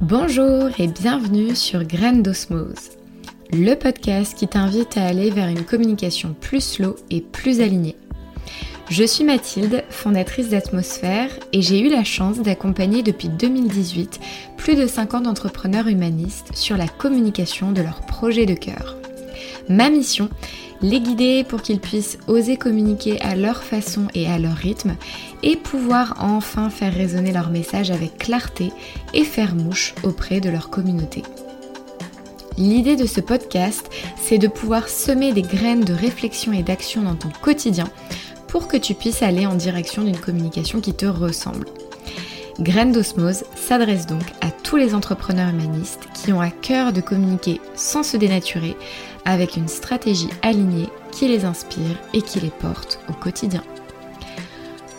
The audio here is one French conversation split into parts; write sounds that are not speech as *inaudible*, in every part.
Bonjour et bienvenue sur Graines d'Osmose, le podcast qui t'invite à aller vers une communication plus slow et plus alignée. Je suis Mathilde, fondatrice d'Atmosphère, et j'ai eu la chance d'accompagner depuis 2018 plus de 50 entrepreneurs humanistes sur la communication de leurs projets de cœur. Ma mission les guider pour qu'ils puissent oser communiquer à leur façon et à leur rythme et pouvoir enfin faire résonner leur message avec clarté et faire mouche auprès de leur communauté. L'idée de ce podcast, c'est de pouvoir semer des graines de réflexion et d'action dans ton quotidien pour que tu puisses aller en direction d'une communication qui te ressemble. Graines d'osmose s'adresse donc à tous les entrepreneurs humanistes qui ont à cœur de communiquer sans se dénaturer avec une stratégie alignée qui les inspire et qui les porte au quotidien.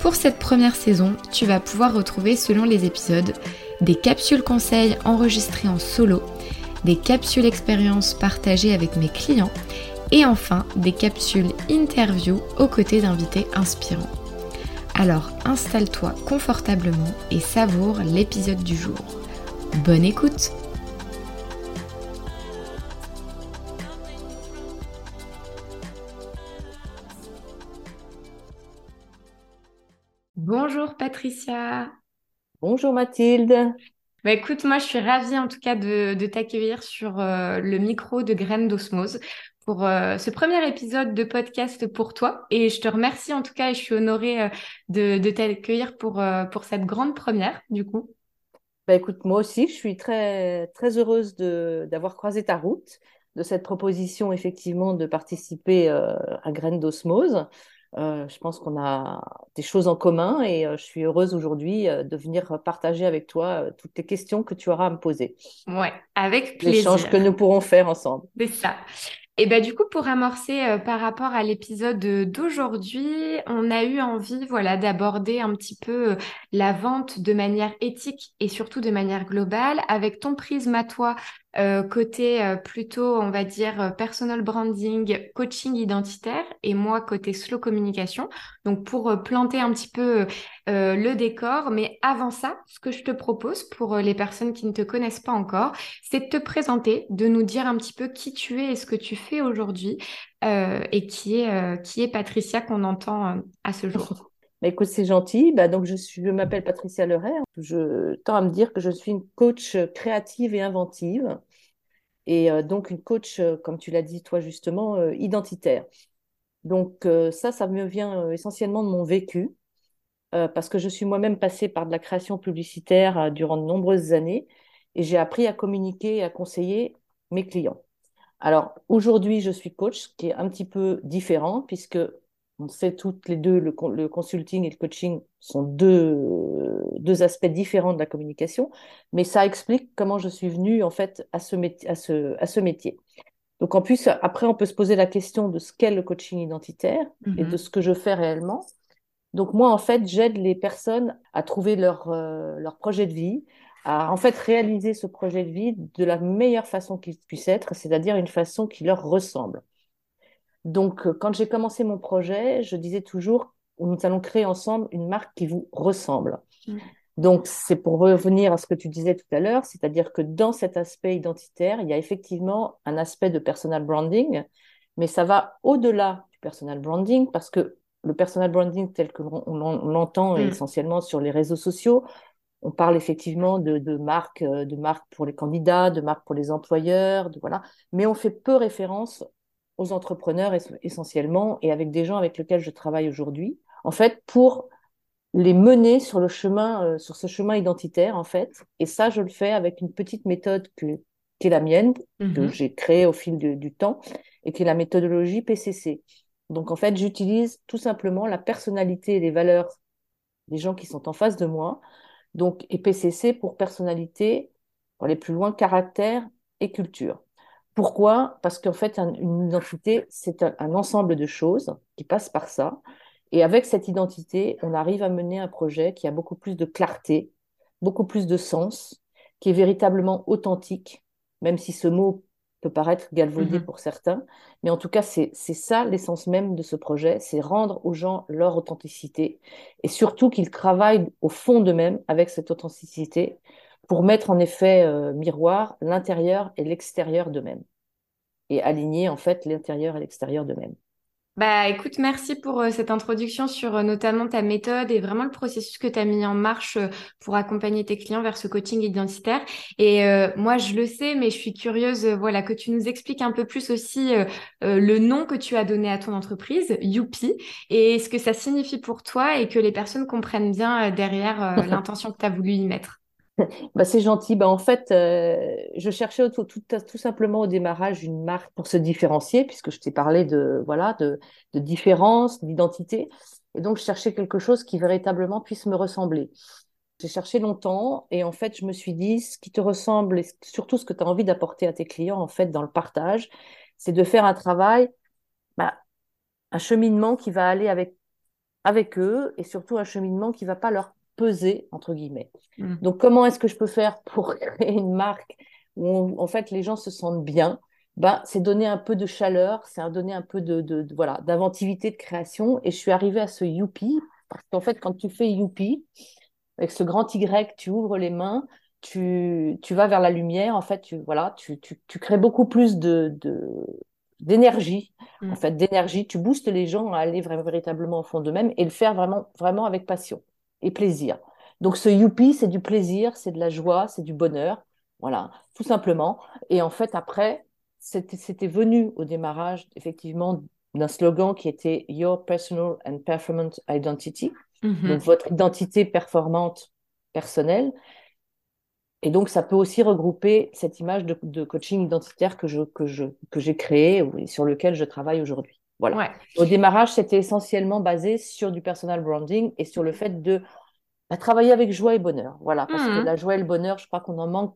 Pour cette première saison, tu vas pouvoir retrouver selon les épisodes des capsules conseils enregistrées en solo, des capsules expériences partagées avec mes clients et enfin des capsules interview aux côtés d'invités inspirants. Alors installe-toi confortablement et savoure l'épisode du jour. Bonne écoute Bonjour Patricia. Bonjour Mathilde. Bah écoute, moi je suis ravie en tout cas de, t'accueillir sur euh, le micro de Graines d'Osmose pour euh, ce premier épisode de podcast pour toi. Et je te remercie en tout cas et je suis honorée euh, de, t'accueillir pour, pour cette grande première du coup. Bah écoute, moi aussi je suis très, très heureuse d'avoir croisé ta route, de cette proposition effectivement de participer à Graines d'Osmose. Euh, je pense qu'on a des choses en commun et euh, je suis heureuse aujourd'hui euh, de venir partager avec toi toutes les questions que tu auras à me poser. Ouais, avec plaisir. L'échange que nous pourrons faire ensemble. C'est ça. Et ben du coup, pour amorcer par rapport à l'épisode d'aujourd'hui, on a eu envie, voilà, d'aborder un petit peu la vente de manière éthique et surtout de manière globale, avec ton prisme à toi euh, côté euh, plutôt, on va dire, euh, personal branding, coaching identitaire, et moi côté slow communication. Donc pour planter un petit peu le décor, mais avant ça, ce que je te propose pour les personnes qui ne te connaissent pas encore, c'est de te présenter, de nous dire un petit peu qui tu es et ce que tu fais aujourd'hui, et qui est, qui est Patricia qu'on entend à ce jour. *laughs* Bah, écoute, c'est gentil. Bah, donc, je, je m'appelle Patricia Leray. Je tends à me dire que je suis une coach créative et inventive. Et euh, donc, une coach, euh, comme tu l'as dit toi justement, euh, identitaire. Donc, ça, ça me vient essentiellement de mon vécu. parce que je suis moi-même passée par de la création publicitaire durant de nombreuses années et j'ai appris à communiquer et à conseiller mes clients. Alors aujourd'hui, je suis coach, ce qui est un petit peu différent puisque on sait toutes les deux, le, consulting et le coaching sont deux, deux, aspects différents de la communication, mais ça explique comment je suis venue en fait à ce, à ce, à ce métier. Donc en plus, après, on peut se poser la question de ce qu'est le coaching identitaire et de mm-hmm. ce que je fais réellement. Donc moi, en fait, j'aide les personnes à trouver leur, euh, leur projet de vie, à en fait réaliser ce projet de vie de la meilleure façon qu'il puisse être, c'est-à-dire une façon qui leur ressemble. Donc, euh, quand j'ai commencé mon projet, je disais toujours, nous allons créer ensemble une marque qui vous ressemble. Mm. Donc, c'est pour revenir à ce que tu disais tout à l'heure, c'est-à-dire que dans cet aspect identitaire, il y a effectivement un aspect de personal branding, mais ça va au-delà du personal branding parce que le personal branding tel que l'on l'entend mm. essentiellement sur les réseaux sociaux, on parle effectivement de, de marques, euh, de marques pour les candidats, de marques pour les employeurs, de, voilà, mais on fait peu référence aux entrepreneurs essentiellement et avec des gens avec lesquels je travaille aujourd'hui, en fait, pour les mener sur le chemin, euh, sur ce chemin identitaire, en fait. Et ça, je le fais avec une petite méthode que, qui est la mienne, que mm-hmm. j'ai créée au fil du temps, et qui est la méthodologie PCC. Donc, en fait, j'utilise tout simplement la personnalité et les valeurs des gens qui sont en face de moi. Donc, et PCC pour personnalité, pour aller plus loin, caractère et culture. Pourquoi? Parce qu'en fait, une identité, c'est un, ensemble de choses qui passent par ça. Et avec cette identité, on arrive à mener un projet qui a beaucoup plus de clarté, beaucoup plus de sens, qui est véritablement authentique, même si ce mot peut paraître galvaudé mm-hmm. pour certains. Mais en tout cas, c'est ça l'essence même de ce projet, c'est rendre aux gens leur authenticité et surtout qu'ils travaillent au fond d'eux-mêmes avec cette authenticité pour mettre en effet euh, miroir l'intérieur et l'extérieur d'eux-mêmes et aligner en fait l'intérieur et l'extérieur d'eux-mêmes. Bah écoute, merci pour euh, cette introduction sur euh, notamment ta méthode et vraiment le processus que tu as mis en marche euh, pour accompagner tes clients vers ce coaching identitaire. Et moi, je le sais, mais je suis curieuse, voilà, que tu nous expliques un peu plus aussi le nom que tu as donné à ton entreprise, Youpi, et ce que ça signifie pour toi et que les personnes comprennent bien derrière *laughs* l'intention que tu as voulu y mettre. *laughs* Bah, c'est gentil. Bah, en fait, euh, je cherchais tout, simplement au démarrage une marque pour se différencier, puisque je t'ai parlé de, voilà, de, différence, d'identité. Et donc, je cherchais quelque chose qui véritablement puisse me ressembler. J'ai cherché longtemps et en fait, je me suis dit, ce qui te ressemble et surtout ce que tu as envie d'apporter à tes clients, en fait, dans le partage, c'est de faire un travail, bah, un cheminement qui va aller avec, avec eux et surtout un cheminement qui va pas leur peser, entre guillemets. Mm. Donc, comment est-ce que je peux faire pour *laughs* créer une marque où, en fait, les gens se sentent bien? Ben, c'est donner un peu de chaleur, c'est donner un peu de, voilà d'inventivité, de création. Et je suis arrivée à ce youpi parce qu'en fait, quand tu fais youpi avec ce grand Y, tu ouvres les mains, tu, tu vas vers la lumière. En fait, tu voilà, tu, tu, tu crées beaucoup plus de, d'énergie. En mm. fait, d'énergie, tu boostes les gens à aller véritablement au fond d'eux-mêmes et le faire vraiment vraiment avec passion et plaisir. Donc ce youpi, c'est du plaisir, c'est de la joie, c'est du bonheur, voilà, tout simplement. Et en fait, après, c'était venu au démarrage, effectivement, d'un slogan qui était Your Personal and Performance Identity, mm-hmm. donc votre identité performante personnelle. Et donc, ça peut aussi regrouper cette image de, coaching identitaire que je que je que j'ai créé et sur lequel je travaille aujourd'hui. Voilà. Au démarrage, c'était essentiellement basé sur du personal branding et sur le fait de bah, travailler avec joie et bonheur. Voilà, parce que mmh. la joie et le bonheur, je crois qu'on en manque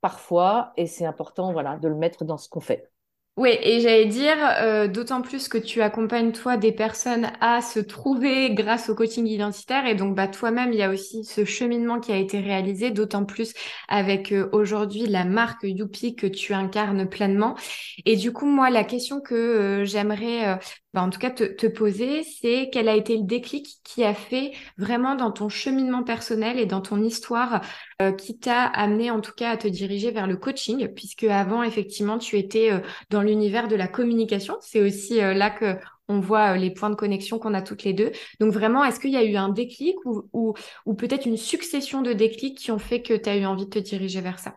parfois et c'est important voilà, de le mettre dans ce qu'on fait. Oui, et j'allais dire, euh, d'autant plus que tu accompagnes toi des personnes à se trouver grâce au coaching identitaire, et donc bah toi-même, il y a aussi ce cheminement qui a été réalisé, d'autant plus avec euh, aujourd'hui la marque Youpi que tu incarnes pleinement. Et du coup, moi, la question que euh, j'aimerais bah, en tout cas te, te poser, c'est quel a été le déclic qui a fait vraiment dans ton cheminement personnel et dans ton histoire qui t'a amené en tout cas à te diriger vers le coaching, puisque avant effectivement tu étais euh, dans l'univers de la communication. C'est aussi euh, là que on voit les points de connexion qu'on a toutes les deux. Donc vraiment, est-ce qu'il y a eu un déclic ou peut-être une succession de déclics qui ont fait que tu as eu envie de te diriger vers ça?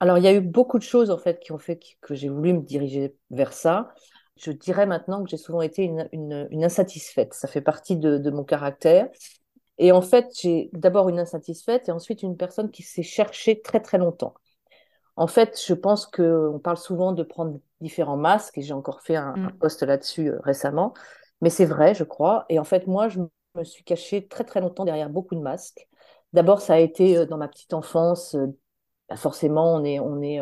Alors, il y a eu beaucoup de choses en fait qui ont fait que j'ai voulu me diriger vers ça je dirais maintenant que j'ai souvent été une, insatisfaite. Ça fait partie de, mon caractère. Et en fait, j'ai d'abord une insatisfaite et ensuite une personne qui s'est cherchée très très longtemps. En fait, je pense qu'on parle souvent de prendre différents masques et j'ai encore fait un, mm. post là-dessus euh, récemment. Mais c'est vrai, je crois. Et en fait, moi, je me suis cachée très très longtemps derrière beaucoup de masques. D'abord, ça a été euh, dans ma petite enfance. Euh, bah, forcément, on est, on est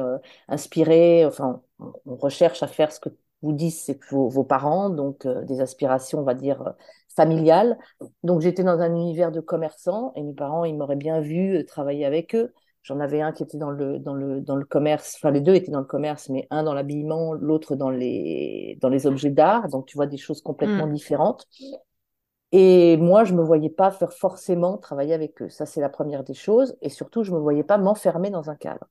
inspiré, enfin, on recherche à faire ce que vous disent vos, vos, parents, donc euh, des aspirations, on va dire, Donc j'étais dans un univers de commerçants et mes parents, ils m'auraient bien vu euh, travailler avec eux. J'en avais un qui était dans le, dans, le, dans le commerce, enfin les deux étaient dans le commerce, mais un dans l'habillement, l'autre dans les, dans les objets d'art. Donc tu vois des choses complètement mmh. différentes. Et moi, je me voyais pas faire forcément travailler avec eux. Ça, c'est la première des choses. Et surtout, je me voyais pas m'enfermer dans un cadre.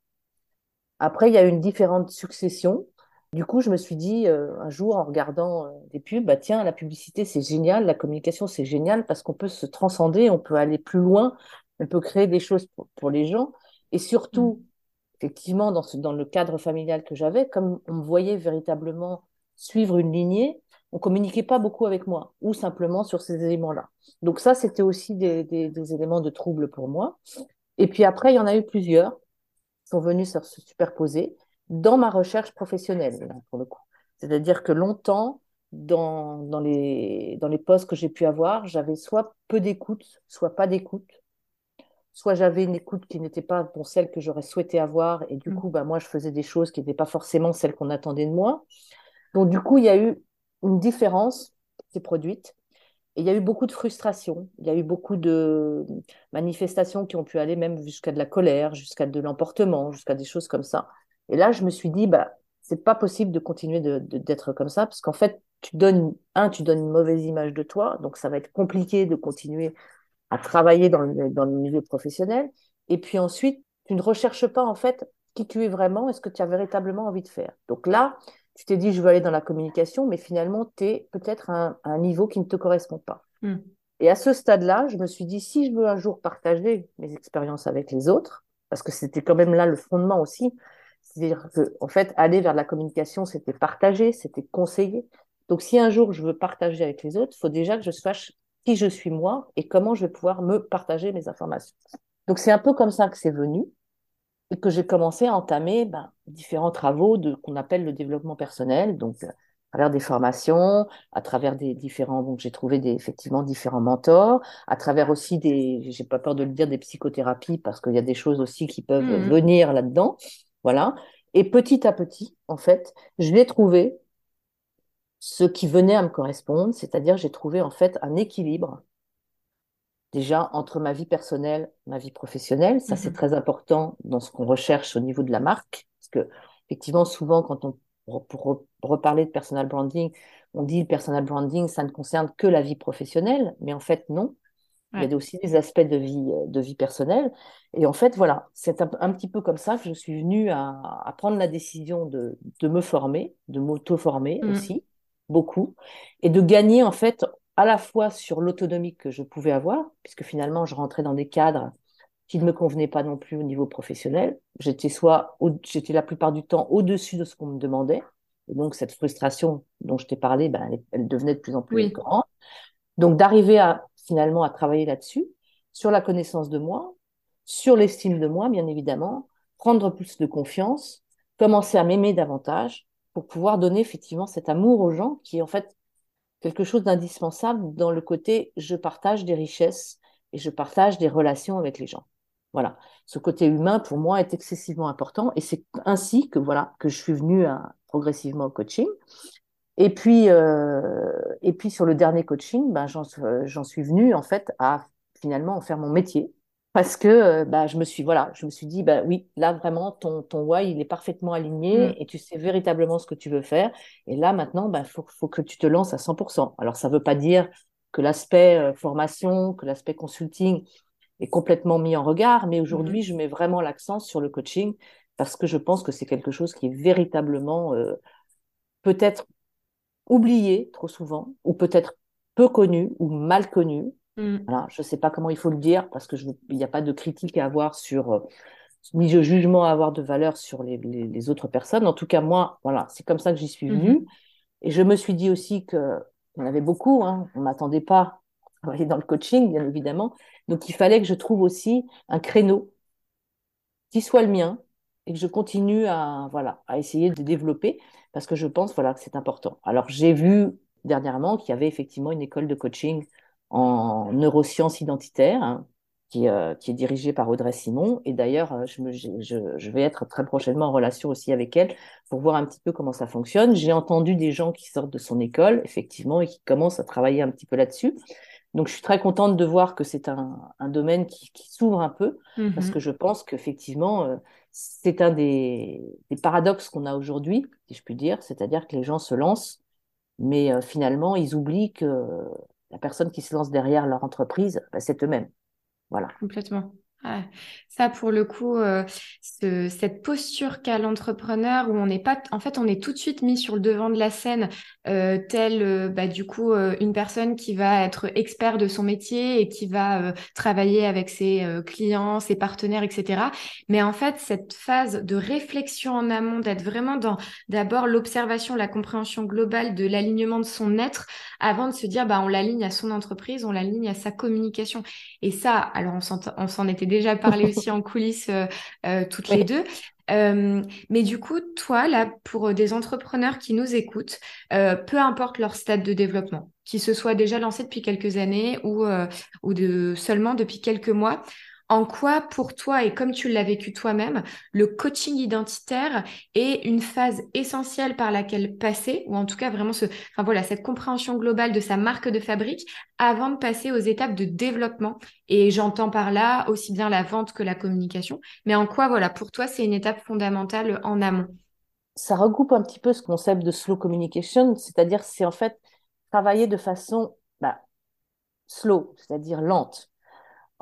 Après, il y a une différente succession. Du coup, je me suis dit euh, un jour en regardant euh, des pubs, bah tiens, la publicité c'est génial, la communication c'est génial parce qu'on peut se transcender, on peut aller plus loin, on peut créer des choses pour, les gens. Et surtout, mm. effectivement, dans, ce, dans le cadre familial que j'avais, comme on me voyait véritablement suivre une lignée, on communiquait pas beaucoup avec moi ou simplement sur ces éléments-là. Donc ça, c'était aussi des, des, éléments de trouble pour moi. Et puis après, il y en a eu plusieurs qui sont venus se superposer dans ma recherche professionnelle, pour le coup. C'est-à-dire que longtemps, dans, dans, les, dans les postes que j'ai pu avoir, j'avais soit peu d'écoute, soit pas d'écoute. Soit j'avais une écoute qui n'était pas bon, celle que j'aurais souhaité avoir, et du mmh. coup, bah, moi, je faisais des choses qui n'étaient pas forcément celles qu'on attendait de moi. Donc, du coup, il y a eu une différence qui s'est produite. Et il y a eu beaucoup de frustration, il y a eu beaucoup de manifestations qui ont pu aller même jusqu'à de la colère, jusqu'à de l'emportement, jusqu'à des choses comme ça. Et là, je me suis dit, bah, c'est pas possible de continuer d'être comme ça, parce qu'en fait, tu donnes, un, tu donnes une mauvaise image de toi, donc ça va être compliqué de continuer à travailler dans le, dans le milieu professionnel. Et puis ensuite, Tu ne recherches pas en fait qui tu es vraiment et ce que tu as véritablement envie de faire. Donc là, tu t'es dit, je veux aller dans la communication, mais finalement, tu es peut-être à, un niveau qui ne te correspond pas. Hmm. Et à ce stade-là, je me suis dit, si je veux un jour partager mes expériences avec les autres, parce que c'était quand même là le fondement aussi, c'est-à-dire que, en fait, aller vers la communication, c'était partager, c'était conseiller. Donc, si un jour je veux partager avec les autres, il faut déjà que je sache qui je suis moi et comment je vais pouvoir me partager mes informations. Donc, c'est un peu comme ça que c'est venu et que j'ai commencé à entamer ben, différents travaux de qu'on appelle le développement personnel, donc euh, à travers des formations, à travers des différents, donc j'ai trouvé des, effectivement différents mentors, à travers aussi des, j'ai pas peur de le dire, des psychothérapies parce qu'il y a des choses aussi qui peuvent mmh. venir là-dedans, voilà. Et petit à petit, en fait, je l'ai trouvé ce qui venait à me correspondre, c'est-à-dire j'ai trouvé en fait un équilibre déjà entre ma vie personnelle, ma vie professionnelle. Ça, c'est mhm. très important dans ce qu'on recherche au niveau de la marque. Parce que, effectivement, souvent, quand on, pour reparler de personal branding, on dit le personal branding, ça ne concerne que la vie professionnelle. Mais en fait, non. Il y a aussi des aspects de vie, de vie personnelle. Et en fait, voilà, c'est un, petit peu comme ça que je suis venue à, prendre la décision de, de me former, de m'auto-former mm. aussi, beaucoup, et de gagner en fait à la fois sur l'autonomie que je pouvais avoir, puisque finalement je rentrais dans des cadres qui ne me convenaient pas non plus au niveau professionnel. J'étais soit, j'étais la plupart du temps au-dessus de ce qu'on me demandait, et donc cette frustration dont je t'ai parlé, ben, elle, devenait de plus en plus grande. Donc d'arriver à finalement à travailler là-dessus, sur la connaissance de moi, sur l'estime de moi, bien évidemment, prendre plus de confiance, commencer à m'aimer davantage pour pouvoir donner effectivement cet amour aux gens qui est en fait quelque chose d'indispensable dans le côté je partage des richesses et je partage des relations avec les gens. Voilà, ce côté humain pour moi est excessivement important et c'est ainsi que voilà que je suis venue progressivement au coaching. Et puis euh, et puis sur le dernier coaching, ben j'en suis venue en fait à finalement en faire mon métier parce que euh, bah, je me suis voilà, je me suis dit bah oui, là vraiment ton ton why il est parfaitement aligné mm. et tu sais véritablement ce que tu veux faire et là maintenant bah faut faut que tu te lances à 100%. Alors ça veut pas dire que l'aspect euh, formation, que l'aspect consulting est complètement mis en regard, mais aujourd'hui mm. je mets vraiment l'accent sur le coaching parce que je pense que c'est quelque chose qui est véritablement euh, peut-être oublié trop souvent ou peut-être peu connu ou mal connu Mm. je ne sais pas comment il faut le dire parce que il n'y a pas de critique à avoir sur, euh, ni de jugement à avoir de valeur sur les, autres personnes. En tout cas, moi, voilà, c'est comme ça que j'y suis mm-hmm. venue. Et je me suis dit aussi que en avait beaucoup, hein, on m'attendait pas à travailler dans le coaching, bien évidemment. Donc, il fallait que je trouve aussi un créneau qui soit le mien et que je continue à, voilà, à essayer de développer parce que je pense, voilà, que c'est important. Alors, j'ai vu dernièrement qu'il y avait effectivement une école de coaching en neurosciences identitaires, hein, qui, euh, qui, est dirigée par Audrey Simon. Et d'ailleurs, euh, je, je, je, vais être très prochainement en relation aussi avec elle pour voir un petit peu comment ça fonctionne. J'ai entendu des gens qui sortent de son école, effectivement, et qui commencent à travailler un petit peu là-dessus. Donc, je suis très contente de voir que c'est un, un, domaine qui, qui s'ouvre un peu, parce mm-hmm. que je pense qu'effectivement, euh, c'est un des, paradoxes qu'on a aujourd'hui, si je puis dire, c'est-à-dire que les gens se lancent, mais finalement, ils oublient que la personne qui se lance derrière leur entreprise, bah, c'est eux-mêmes. Voilà. Complètement. Ça, pour le coup, euh, cette posture qu'a l'entrepreneur où on n'est pas, en fait, on est tout de suite mis sur le devant de la scène, euh, tel, euh, bah, du coup, une personne qui va être expert de son métier et qui va travailler avec ses clients, ses partenaires, etc. Mais en fait, cette phase de réflexion en amont, d'être vraiment dans d'abord l'observation, la compréhension globale de l'alignement de son être, avant de se dire, bah, on l'aligne à son entreprise, on l'aligne à sa communication. Et ça, alors on s'en était déjà parlé aussi en *laughs* coulisses euh, euh, toutes les deux. Euh, mais du coup, toi, là, pour des entrepreneurs qui nous écoutent, peu importe leur stade de développement, qu'ils se soient déjà lancés depuis quelques années ou, ou de, seulement depuis quelques mois, en quoi, pour toi, et comme tu l'as vécu toi-même, le coaching identitaire est une phase essentielle par laquelle passer, ou en tout cas vraiment ce, enfin voilà, cette compréhension globale de sa marque de fabrique avant de passer aux étapes de développement. Et j'entends par là aussi bien la vente que la communication. Mais en quoi, voilà, pour toi, c'est une étape fondamentale en amont? Ça regroupe un petit peu ce concept de slow communication, c'est-à-dire c'est en fait travailler de façon bah, slow, c'est-à-dire lente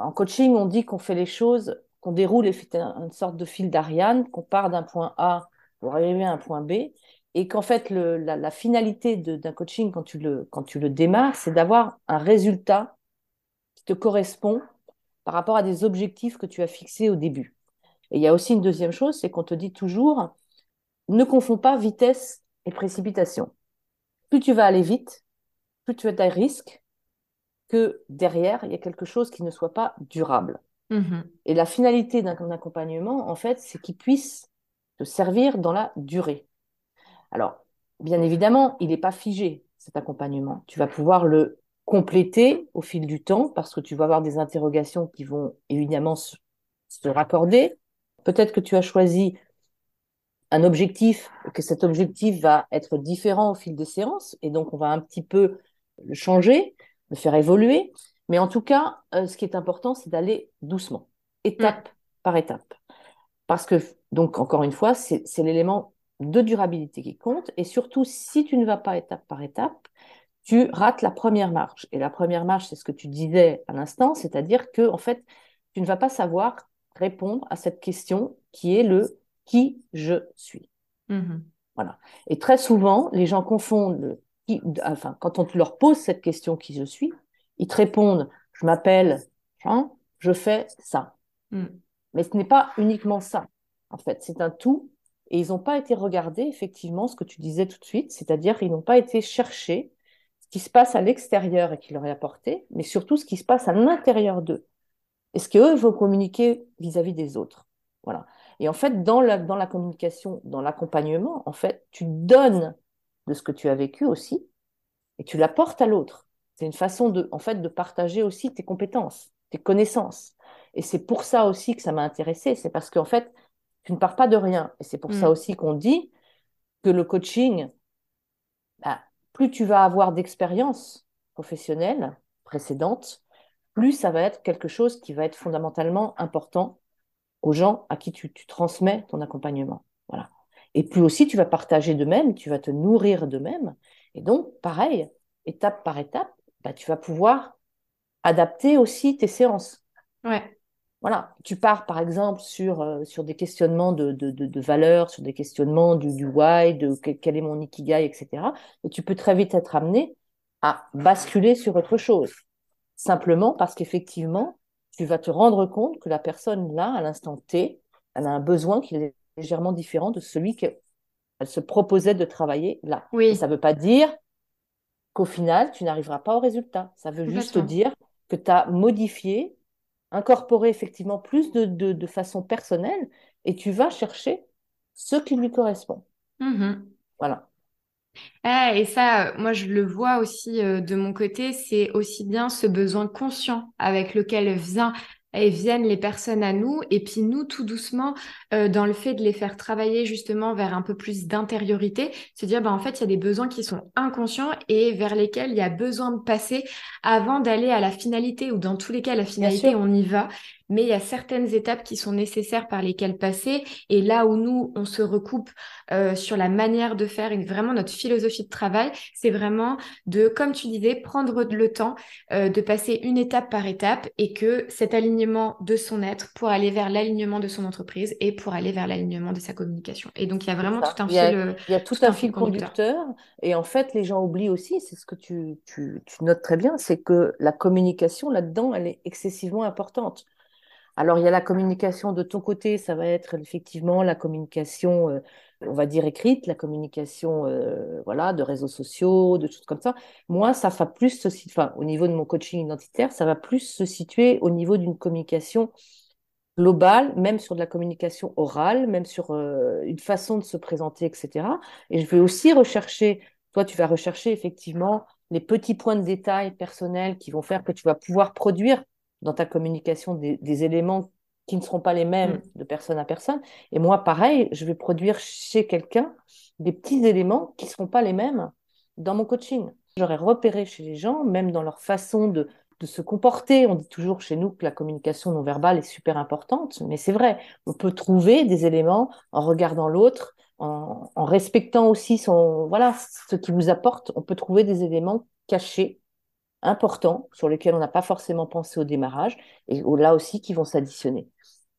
en coaching, on dit qu'on fait les choses qu'on déroule une sorte de fil d'Ariane, qu'on part d'un point A pour arriver à un point B, et qu'en fait, la, finalité d'un coaching, quand tu le, quand tu le démarres, c'est d'avoir un résultat qui te correspond par rapport à des objectifs que tu as fixés au début. Et il y a aussi une deuxième chose, c'est qu'on te dit toujours, ne confonds pas vitesse et précipitation. Plus tu vas aller vite, plus tu as des risques que derrière, il y a quelque chose qui ne soit pas durable. Mm-hmm. Et la finalité d'un accompagnement, en fait, c'est qu'il puisse te servir dans la durée. Alors, bien évidemment, il n'est pas figé, cet accompagnement. Tu vas pouvoir le compléter au fil du temps parce que tu vas avoir des interrogations qui vont évidemment se, raccorder. Peut-être que tu as choisi un objectif, que cet objectif va être différent au fil des séances, et donc on va un petit peu le changer, faire évoluer. Mais en tout cas, euh, ce qui est important, c'est d'aller doucement, étape par étape. Parce que, donc, encore une fois, c'est l'élément de durabilité qui compte. Et surtout, si tu ne vas pas étape par étape, tu rates la première marche. Et la première marche, c'est ce que tu disais à l'instant, c'est-à-dire que, en fait, tu ne vas pas savoir répondre à cette question qui est le qui je suis. Mm-hmm. Voilà. Et très souvent, les gens confondent le qui, enfin, quand on leur pose cette question qui je suis, ils te répondent je m'appelle Jean, je fais ça. Mm. Mais ce n'est pas uniquement ça. En fait, c'est un tout et ils n'ont pas été regardés, effectivement, ce que tu disais tout de suite, c'est-à-dire qu'ils n'ont pas été chercher ce qui se passe à l'extérieur et qui leur est apporté, mais surtout ce qui se passe à l'intérieur d'eux. Et ce qu'eux vont communiquer vis-à-vis des autres? Voilà. Et en fait, dans la, dans la communication, dans l'accompagnement, en fait, tu donnes de ce que tu as vécu aussi et tu l'apportes à l'autre. C'est une façon de, en fait, de partager aussi tes compétences, tes connaissances. Et c'est pour ça aussi que ça m'a intéressé. C'est parce qu'en fait, tu ne pars pas de rien. Et c'est pour ça mm. aussi qu'on dit que le coaching, bah, plus tu vas avoir d'expérience professionnelle précédente, plus ça va être quelque chose qui va être fondamentalement important aux gens à qui tu, transmets ton accompagnement. Voilà. Et plus aussi tu vas partager de même, tu vas te nourrir de même. Et donc, pareil, étape par étape, bah, tu vas pouvoir adapter aussi tes séances. Ouais. Voilà, tu pars par exemple sur, euh, sur des questionnements de, de, de, valeurs, sur des questionnements du, du why, de quel est mon ikigai, etc. Et tu peux très vite être amené à basculer sur autre chose. Simplement parce qu'effectivement, tu vas te rendre compte que la personne là, à l'instant T, elle a un besoin qui est légèrement différent de celui qu'elle se proposait de travailler là. Oui. ça ne veut pas dire qu'au final, tu n'arriveras pas au résultat. Ça veut juste dire que tu as modifié incorporer effectivement plus de, de, façon personnelle et tu vas chercher ce qui lui correspond. Mm-hmm. Voilà. Ah, et ça, moi, je le vois aussi euh, de mon côté, c'est aussi bien ce besoin conscient avec lequel vient et viennent les personnes à nous. Et puis nous tout doucement euh, dans le fait de les faire travailler justement vers un peu plus d'intériorité se dire bah en fait il y a des besoins qui sont inconscients et vers lesquels il y a besoin de passer avant d'aller à la finalité ou dans tous les cas la finalité on y va mais il y a certaines étapes qui sont nécessaires par lesquelles passer. Et là où nous, on se recoupe euh, sur la manière de faire et vraiment notre philosophie de travail, c'est vraiment de, comme tu disais, prendre le temps euh, de passer une étape par étape et que cet alignement de son être pour aller vers l'alignement de son entreprise et pour aller vers l'alignement de sa communication. Et donc, il y a vraiment tout un fil. Il y a tout, un, fil conducteur. Et en fait, les gens oublient aussi, c'est ce que tu, tu notes très bien, c'est que la communication là-dedans, elle est excessivement importante. Alors, il y a la communication de ton côté, ça va être effectivement la communication, euh, on va dire écrite, la communication euh, voilà, de réseaux sociaux, de choses comme ça. Moi, ça va plus se enfin, au niveau de mon coaching identitaire, ça va plus se situer au niveau d'une communication globale, même sur de la communication orale, même sur euh, une façon de se présenter, etc. Et je vais aussi rechercher, toi, tu vas rechercher effectivement les petits points de détail personnels qui vont faire que tu vas pouvoir produire dans ta communication des, éléments qui ne seront pas les mêmes mm. de personne à personne. Et moi, pareil, je vais produire chez quelqu'un des petits éléments qui ne seront pas les mêmes dans mon coaching. J'aurais repéré chez les gens, même dans leur façon de, de se comporter. On dit toujours chez nous que la communication non verbale est super importante, mais c'est vrai. On peut trouver des éléments en regardant l'autre, en, en, respectant aussi son, voilà, ce qui vous apporte. On peut trouver des éléments cachés importants sur lesquels on n'a pas forcément pensé au démarrage et là aussi qui vont s'additionner.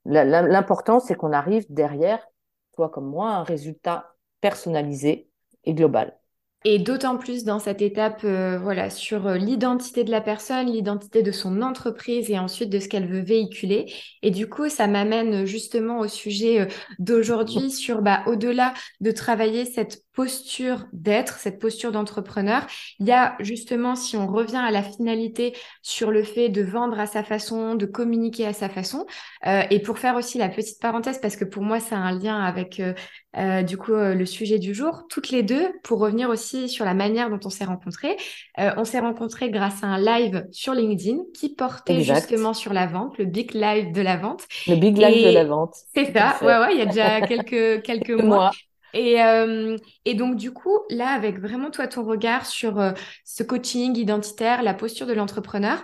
L'important, c'est qu'on arrive derrière, toi comme moi, à un résultat personnalisé et global. Et d'autant plus dans cette étape, euh, voilà, sur euh, l'identité de la personne, l'identité de son entreprise et ensuite de ce qu'elle veut véhiculer. Et du coup, ça m'amène justement au sujet euh, d'aujourd'hui sur, bah, au-delà de travailler cette posture d'être, cette posture d'entrepreneur, il y a justement, si on revient à la finalité sur le fait de vendre à sa façon, de communiquer à sa façon, et pour faire aussi la petite parenthèse, parce que pour moi, ça a un lien avec euh, du coup euh, le sujet du jour, toutes les deux, pour revenir aussi sur la manière dont on s'est rencontrés. Euh, on s'est rencontrés grâce à un live sur LinkedIn qui portait justement sur la vente, le Big Live de la vente. Le Big Live de la vente. C'est ça, ouais, ouais, il y a déjà *laughs* quelques, quelques mois. Et, et, donc, du coup, là, avec vraiment toi, ton regard sur ce coaching identitaire, la posture de l'entrepreneur,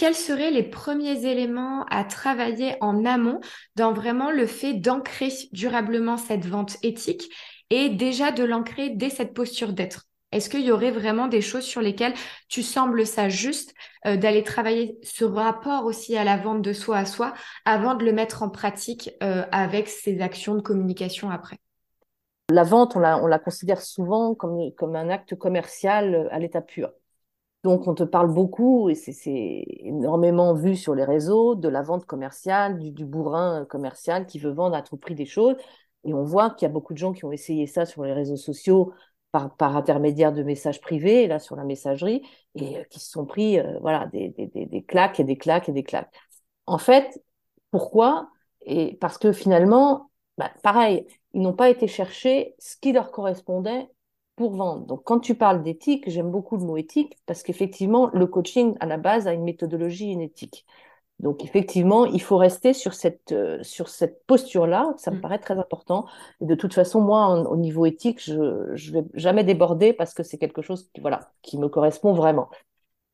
quels seraient les premiers éléments à travailler en amont dans vraiment le fait d'ancrer durablement cette vente éthique et déjà de l'ancrer dès cette posture d'être? Est-ce qu'il y aurait vraiment des choses sur lesquelles tu sembles ça juste euh, d'aller travailler ce rapport aussi à la vente de soi à soi avant de le mettre en pratique euh, avec ces actions de communication après? La vente, on la, on la considère souvent comme, comme un acte commercial à l'état pur. Donc, on te parle beaucoup, et c'est énormément vu sur les réseaux, de la vente commerciale, du, bourrin commercial qui veut vendre à tout prix des choses. Et on voit qu'il y a beaucoup de gens qui ont essayé ça sur les réseaux sociaux par, par intermédiaire de messages privés, là, sur la messagerie, et euh, qui se sont pris euh, voilà, des, des, des, claques et des claques et des claques. En fait, pourquoi? Et Parce que finalement, bah, pareil, ils n'ont pas été chercher ce qui leur correspondait pour vendre. Donc, quand tu parles d'éthique, j'aime beaucoup le mot éthique parce qu'effectivement, le coaching, à la base, a une méthodologie, une éthique. Donc, effectivement, il faut rester sur cette, euh, sur cette posture-là. Ça me mm. paraît très important. Et de toute façon, moi, au niveau éthique, je ne vais jamais déborder parce que c'est quelque chose qui, voilà, qui me correspond vraiment.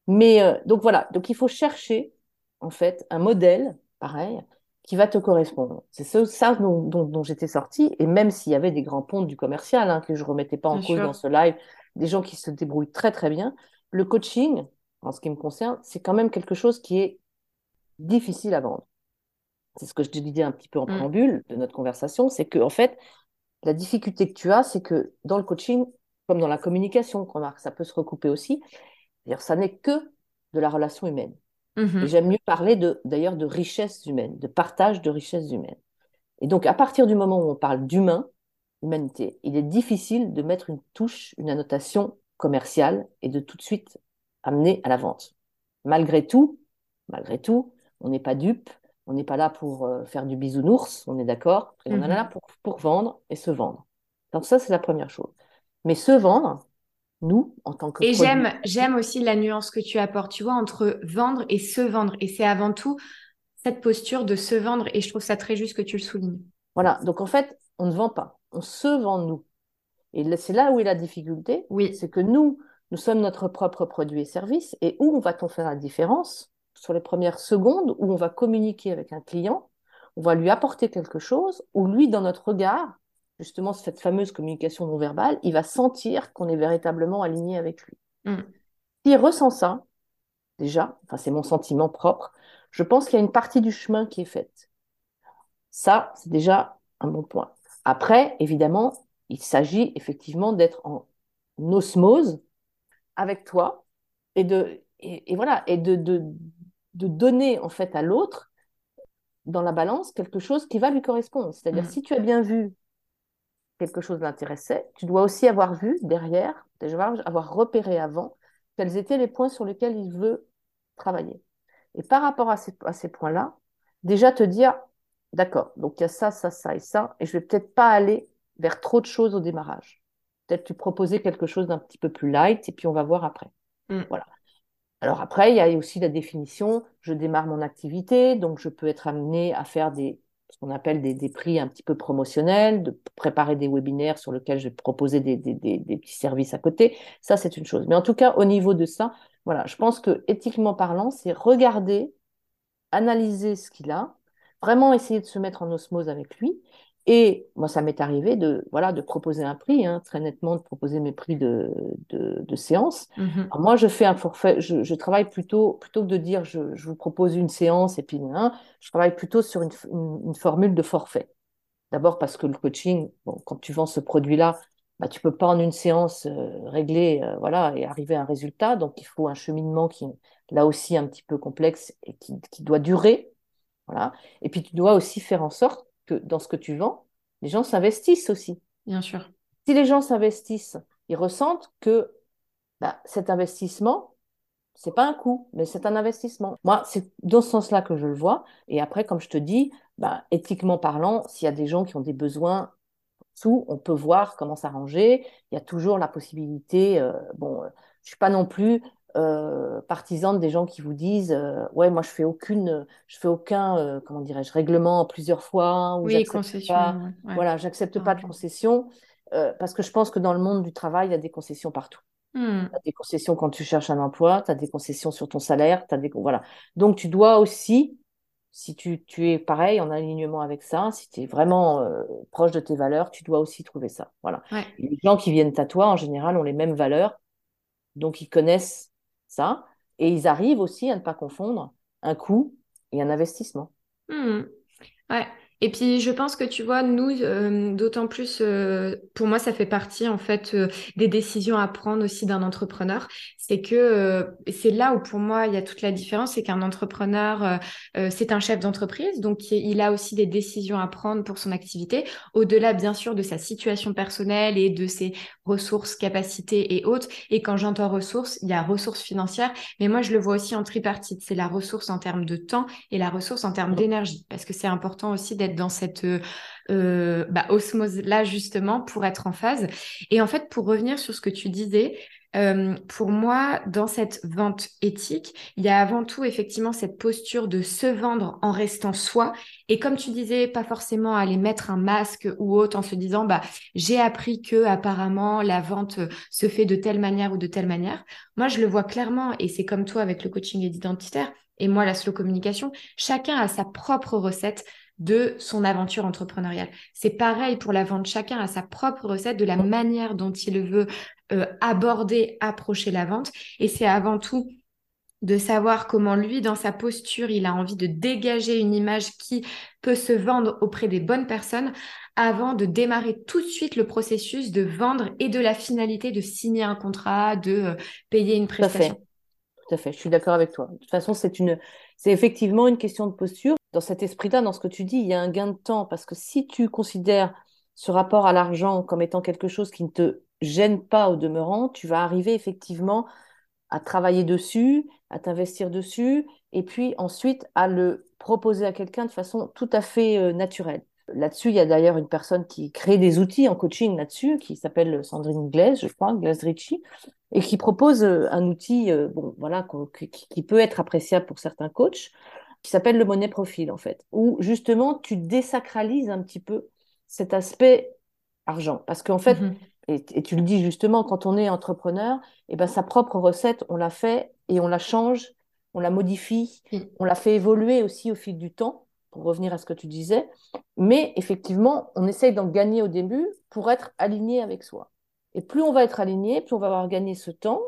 Mais euh, donc, voilà. Donc, il faut chercher, en fait, un modèle, pareil, qui va te correspondre. C'est ça dont, j'étais sortie, et même s'il y avait des grands ponts du commercial, hein, que je ne remettais pas en cause dans ce live, des gens qui se débrouillent très très bien, le coaching, en ce qui me concerne, c'est quand même quelque chose qui est difficile à vendre. C'est ce que je te disais un petit peu en mm. préambule de notre conversation, c'est que en fait, la difficulté que tu as, c'est que dans le coaching, comme dans la communication, remarque, ça peut se recouper aussi, ça n'est que de la relation humaine. Mhm. J'aime mieux parler de, d'ailleurs de richesse humaine, de partage de richesse humaine. Et donc, à partir du moment où on parle d'humain, humanité, il est difficile de mettre une touche, une annotation commerciale et de tout de suite amener à la vente. Malgré tout, malgré tout, on n'est pas dupe, on n'est pas là pour euh, faire du bisounours, on est d'accord, et on est là mhm. pour, pour vendre et se vendre. Donc ça, c'est la première chose. Mais se vendre, nous, en tant que Et j'aime, j'aime aussi la nuance que tu apportes, tu vois, entre vendre et se vendre. Et c'est avant tout cette posture de se vendre. Et je trouve ça très juste que tu le soulignes. Voilà. Donc, en fait, on ne vend pas. On se vend nous. Et c'est là où est la difficulté. Oui. C'est que nous, nous sommes notre propre produit et service. Et où va-t-on faire la différence? Sur les premières secondes où on va communiquer avec un client, on va lui apporter quelque chose, ou lui, dans notre regard, justement cette fameuse communication non verbale, il va sentir qu'on est véritablement aligné avec lui. Mm. S'il ressent ça, déjà, enfin c'est mon sentiment propre, je pense qu'il y a une partie du chemin qui est faite. Ça, c'est déjà un bon point. Après, évidemment, il s'agit effectivement d'être en osmose avec toi et de et, voilà et de, de, de, donner en fait à l'autre dans la balance quelque chose qui va lui correspondre. C'est-à-dire mm. si tu as bien vu quelque chose l'intéressait, tu dois aussi avoir vu derrière, déjà avoir repéré avant, quels étaient les points sur lesquels il veut travailler. Et par rapport à ces, à ces points-là, déjà te dire, d'accord, donc il y a ça, ça, ça et ça, et je vais peut-être pas aller vers trop de choses au démarrage. Peut-être tu proposer quelque chose d'un petit peu plus light, et puis on va voir après. Mm. Voilà. Alors après, il y a aussi la définition, je démarre mon activité, donc je peux être amené à faire des, ce qu'on appelle des, prix un petit peu promotionnels, de préparer des webinaires sur lesquels je vais proposer des, petits services à côté. Ça, c'est une chose. Mais en tout cas, au niveau de ça, voilà, je pense que éthiquement parlant, c'est regarder, analyser ce qu'il a, vraiment essayer de se mettre en osmose avec lui Et moi, ça m'est arrivé de, voilà, de proposer un prix, hein, très nettement, de proposer mes prix de, de, de séance. Mhm. Alors moi, je fais un forfait, je, je travaille plutôt, plutôt que de dire je, je vous propose une séance et puis hein, je travaille plutôt sur une, une, une formule de forfait. D'abord parce que le coaching, bon, quand tu vends ce produit-là, bah, tu peux pas en une séance euh, régler euh, voilà, et arriver à un résultat. Donc, il faut un cheminement qui est là aussi un petit peu complexe et qui, qui doit durer. Voilà. Et puis, tu dois aussi faire en sorte que dans ce que tu vends, les gens s'investissent aussi. Bien sûr. Si les gens s'investissent, ils ressentent que bah, cet investissement, c'est pas un coût, mais c'est un investissement. Moi, c'est dans ce sens-là que je le vois. Et après, comme je te dis, bah, éthiquement parlant, s'il y a des gens qui ont des besoins sous, on peut voir comment s'arranger. Il y a toujours la possibilité. euh, bon, euh, je suis pas non plus euh, partisane des gens qui vous disent, euh, ouais, moi je fais aucune, je fais aucun, euh, comment dirais-je, règlement en plusieurs fois ou Oui, concession. pas. ouais. Voilà, j'accepte Ah, pas de ok. concessions euh, parce que je pense que dans le monde du travail, il y a des concessions partout. Hmm. Tu as des concessions quand tu cherches un emploi, tu as des concessions sur ton salaire, t'as des... voilà. Donc tu dois aussi, si tu, tu es pareil, en alignement avec ça, si tu es vraiment euh, proche de tes valeurs, tu dois aussi trouver ça. Voilà. Ouais. Les gens qui viennent à toi, en général, ont les mêmes valeurs, donc ils connaissent et ils arrivent aussi à ne pas confondre un coût et un investissement. Hmm. Ouais. Et puis je pense que tu vois, nous, euh, d'autant plus, euh, pour moi, ça fait partie en fait euh, des décisions à prendre aussi d'un entrepreneur. C'est que euh, c'est là où pour moi il y a toute la différence, c'est qu'un entrepreneur, euh, euh, c'est un chef d'entreprise, donc il a aussi des décisions à prendre pour son activité, au-delà bien sûr de sa situation personnelle et de ses ressources, capacités et autres. Et quand j'entends ressources, il y a ressources financières, mais moi je le vois aussi en tripartite. C'est la ressource en termes de temps et la ressource en termes d'énergie, parce que c'est important aussi d'être dans cette euh, euh, bah, osmose-là justement pour être en phase. Et en fait, pour revenir sur ce que tu disais, euh, pour moi, dans cette vente éthique, il y a avant tout effectivement cette posture de se vendre en restant soi. Et comme tu disais, pas forcément aller mettre un masque ou autre en se disant, bah, j'ai appris que apparemment la vente se fait de telle manière ou de telle manière. Moi, je le vois clairement, et c'est comme toi avec le coaching identitaire et moi la slow communication. Chacun a sa propre recette de son aventure entrepreneuriale. C'est pareil pour la vente. Chacun a sa propre recette de la manière dont il veut euh, aborder, approcher la vente. Et c'est avant tout de savoir comment lui, dans sa posture, il a envie de dégager une image qui peut se vendre auprès des bonnes personnes avant de démarrer tout de suite le processus de vendre et de la finalité de signer un contrat, de euh, payer une Tout à fait. prestation. Tout à fait, je suis d'accord avec toi. De toute façon, c'est une, c'est effectivement une question de posture. Dans cet esprit-là, dans ce que tu dis, il y a un gain de temps parce que si tu considères ce rapport à l'argent comme étant quelque chose qui ne te gêne pas au demeurant, tu vas arriver effectivement à travailler dessus, à t'investir dessus, et puis ensuite à le proposer à quelqu'un de façon tout à fait euh, naturelle. Là-dessus, il y a d'ailleurs une personne qui crée des outils en coaching là-dessus, qui s'appelle Sandrine Glaise, je crois, Glaise Ritchie, et qui propose euh, un outil, euh, bon, voilà, qui, peut être appréciable pour certains coachs, qui s'appelle le money profile, en fait, où justement tu désacralises un petit peu cet aspect argent. Parce qu'en fait, Mhm. Et, et tu le dis justement, quand on est entrepreneur, et ben, sa propre recette, on la fait et on la change, on la modifie, Oui. on la fait évoluer aussi au fil du temps, pour revenir à ce que tu disais. Mais effectivement, on essaye d'en gagner au début pour être aligné avec soi. Et plus on va être aligné, plus on va avoir gagné ce temps,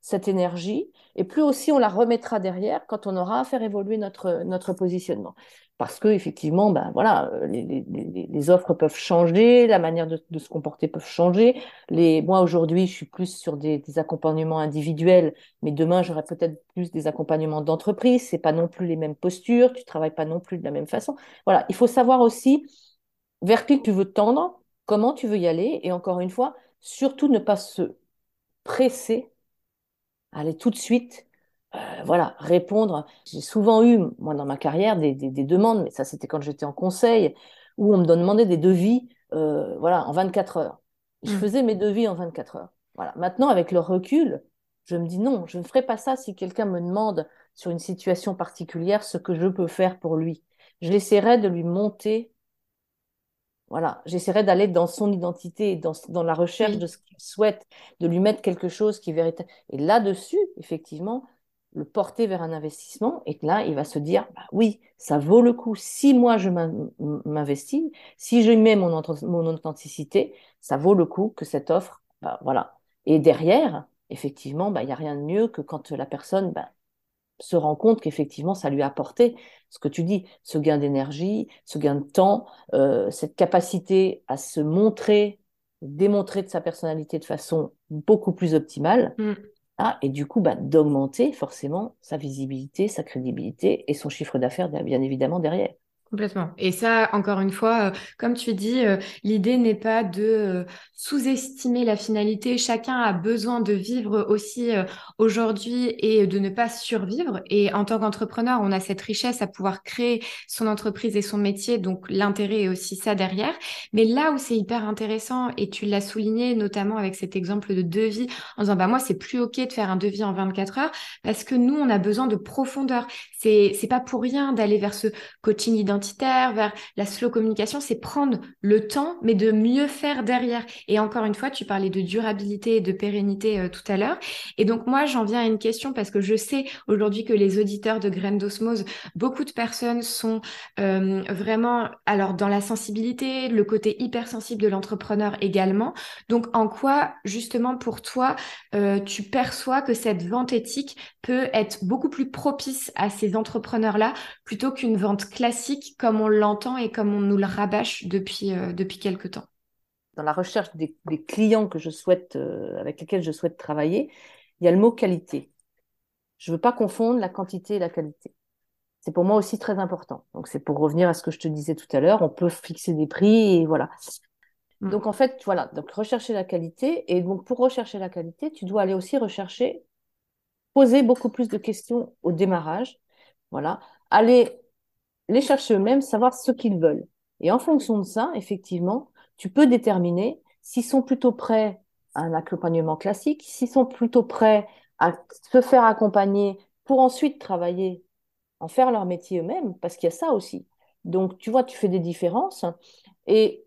cette énergie, et plus aussi on la remettra derrière quand on aura à faire évoluer notre, notre positionnement. Parce que effectivement, ben voilà, euh, les, offres peuvent changer, la manière de, se comporter peuvent changer. Les, moi aujourd'hui, je suis plus sur des, des accompagnements individuels, mais demain j'aurai peut-être plus des accompagnements d'entreprise. C'est pas non plus les mêmes postures, tu travailles pas non plus de la même façon. Voilà, il faut savoir aussi vers qui tu veux tendre, comment tu veux y aller, et encore une fois, surtout ne pas se presser aller tout de suite, euh, voilà, répondre. J'ai souvent eu, moi, dans ma carrière, des, des- des demandes, mais ça, c'était quand j'étais en conseil, où on me demandait des devis, euh, voilà, en 24 heures. Je Mm. faisais mes devis en 24 heures. Voilà. Maintenant, avec le recul, je me dis non, je ne ferai pas ça si quelqu'un me demande sur une situation particulière ce que je peux faire pour lui. J'essaierai de lui monter voilà, j'essaierai d'aller dans son identité, dans, dans la recherche Oui. de ce qu'il souhaite, de lui mettre quelque chose qui est véritable. Et là-dessus, effectivement, le porter vers un investissement et que là, il va se dire, bah oui, ça vaut le coup. Si moi, je m'investis, si je mets mon, authenticité, ça vaut le coup que cette offre, bah, voilà. Et derrière, effectivement, bah, il n'y a rien de mieux que quand la personne bah, se rend compte qu'effectivement, ça lui a apporté ce que tu dis, ce gain d'énergie, ce gain de temps, euh, cette capacité à se montrer, démontrer de sa personnalité de façon beaucoup plus optimale. Mm. Ah, et du coup, bah, d'augmenter forcément sa visibilité, sa crédibilité et son chiffre d'affaires, bien évidemment, derrière. Complètement. Et ça, encore une fois, euh, comme tu dis, euh, l'idée n'est pas de euh, sous-estimer la finalité. Chacun a besoin de vivre aussi aujourd'hui et de ne pas survivre. Et en tant qu'entrepreneur, on a cette richesse à pouvoir créer son entreprise et son métier. Donc l'intérêt est aussi ça derrière. Mais là où c'est hyper intéressant, et tu l'as souligné notamment avec cet exemple de devis, en disant, bah moi, c'est plus OK de faire un devis en 24 heures parce que nous, on a besoin de profondeur. C'est, c'est pas pour rien d'aller vers ce coaching identitaire vers la slow communication, c'est prendre le temps, mais de mieux faire derrière. Et encore une fois, tu parlais de durabilité et de pérennité euh, tout à l'heure. Et donc, moi, j'en viens à une question parce que je sais aujourd'hui que les auditeurs de Graines d'Osmose, beaucoup de personnes sont euh, vraiment, alors, dans la sensibilité, le côté hypersensible de l'entrepreneur également. Donc, en quoi, justement, pour toi, euh, tu perçois que cette vente éthique peut être beaucoup plus propice à ces entrepreneurs-là plutôt qu'une vente classique comme on l'entend et comme on nous le rabâche depuis, euh, depuis quelque temps Dans la recherche des, clients que je souhaite, euh, avec lesquels je souhaite travailler, il y a le mot qualité. Je ne veux pas confondre la quantité et la qualité. C'est pour moi aussi très important. Donc, c'est pour revenir à ce que je te disais tout à l'heure. On peut fixer des prix et voilà. Mm. Donc, en fait, voilà. Donc, rechercher la qualité. Et donc, pour rechercher la qualité, tu dois aller aussi rechercher, poser beaucoup plus de questions au démarrage. Voilà. Aller les chercher eux-mêmes, savoir ce qu'ils veulent. Et en fonction de ça, effectivement, tu peux déterminer s'ils sont plutôt prêts à un accompagnement classique, s'ils sont plutôt prêts à se faire accompagner pour ensuite travailler, en faire leur métier eux-mêmes, parce qu'il y a ça aussi. Donc, tu vois, tu fais des différences. Et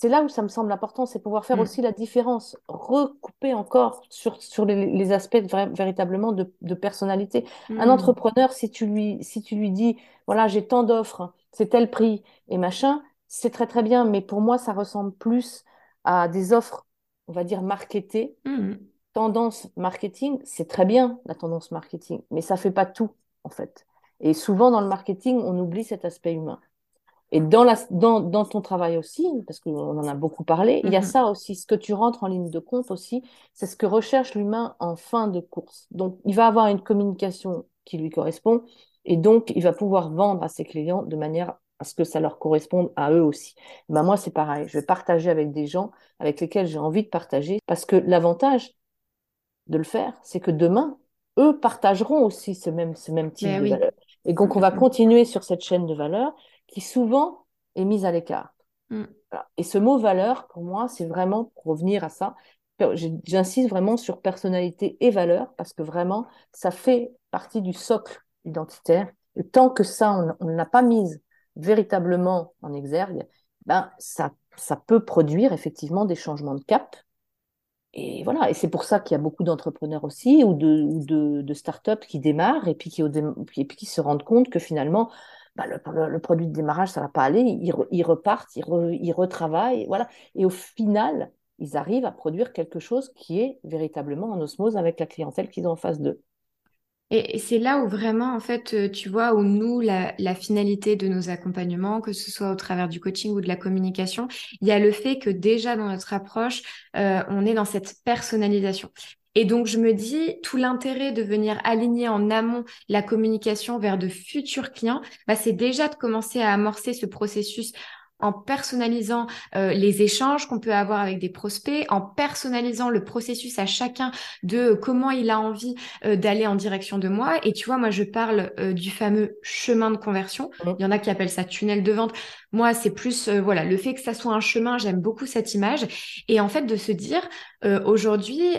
c'est là où ça me semble important, c'est pouvoir faire mm. aussi la différence, recouper encore sur, sur les, aspects véritablement de, personnalité. Un mm. entrepreneur, si tu lui, si tu lui dis, voilà, j'ai tant d'offres, c'est tel prix et machin, c'est très très bien, mais pour moi, ça ressemble plus à des offres, on va dire, marketées. Mm. Tendance marketing, c'est très bien la tendance marketing, mais ça fait pas tout, en fait. Et souvent, dans le marketing, on oublie cet aspect humain. Et dans, la, dans, dans ton travail aussi, parce qu'on en a beaucoup parlé, il y a mhm. ça aussi, ce que tu rentres en ligne de compte aussi, c'est ce que recherche l'humain en fin de course. Donc, il va avoir une communication qui lui correspond, et donc, il va pouvoir vendre à ses clients de manière à ce que ça leur corresponde à eux aussi. Ben moi, c'est pareil, je vais partager avec des gens avec lesquels j'ai envie de partager, parce que l'avantage de le faire, c'est que demain, eux partageront aussi ce même, ce même type ben de valeur. Et donc, on va continuer sur cette chaîne de valeur qui souvent est mise à l'écart. Mm. Et ce mot valeur, pour moi, c'est vraiment pour revenir à ça. J'insiste vraiment sur personnalité et valeur parce que vraiment, ça fait partie du socle identitaire. Et tant que ça, on ne l'a pas mise véritablement en exergue, ben, ça, ça peut produire effectivement des changements de cap. Et voilà, et c'est pour ça qu'il y a beaucoup d'entrepreneurs aussi ou de, start-up qui démarrent et puis qui, se rendent compte que finalement, bah, le, produit de démarrage, ça va pas aller, ils, repartent, ils, retravaillent, voilà. Et au final, ils arrivent à produire quelque chose qui est véritablement en osmose avec la clientèle qu'ils ont en face d'eux. Et c'est là où vraiment, en fait, euh, tu vois, où nous, la, finalité de nos accompagnements, que ce soit au travers du coaching ou de la communication, il y a le fait que déjà dans notre approche, euh, on est dans cette personnalisation. Et donc, je me dis, tout l'intérêt de venir aligner en amont la communication vers de futurs clients, bah, c'est déjà de commencer à amorcer ce processus en personnalisant euh, les échanges qu'on peut avoir avec des prospects, en personnalisant le processus à chacun de comment il a envie euh, d'aller en direction de moi. Et tu vois, moi, je parle euh, du fameux chemin de conversion. Mmh. Il y en a qui appellent ça tunnel de vente. Moi, c'est plus voilà le fait que ça soit un chemin. J'aime beaucoup cette image. Et en fait, de se dire aujourd'hui,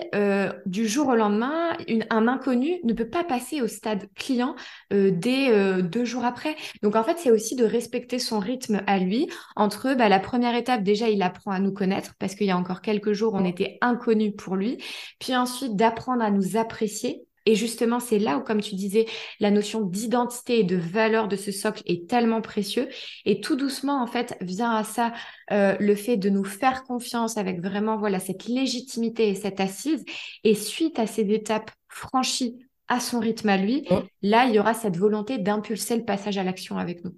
du jour au lendemain, un inconnu ne peut pas passer au stade client dès deux jours après. Donc en fait, c'est aussi de respecter son rythme à lui entre bah, la première étape, déjà, il apprend à nous connaître parce qu'il y a encore quelques jours, on était inconnus pour lui. Puis ensuite, d'apprendre à nous apprécier Et justement, c'est là où, comme tu disais, la notion d'identité et de valeur de ce socle est tellement précieux. Et tout doucement, en fait, vient à ça euh, le fait de nous faire confiance avec vraiment voilà cette légitimité et cette assise. Et suite à ces étapes franchies à son rythme à lui, mmh. là, il y aura cette volonté d'impulser le passage à l'action avec nous.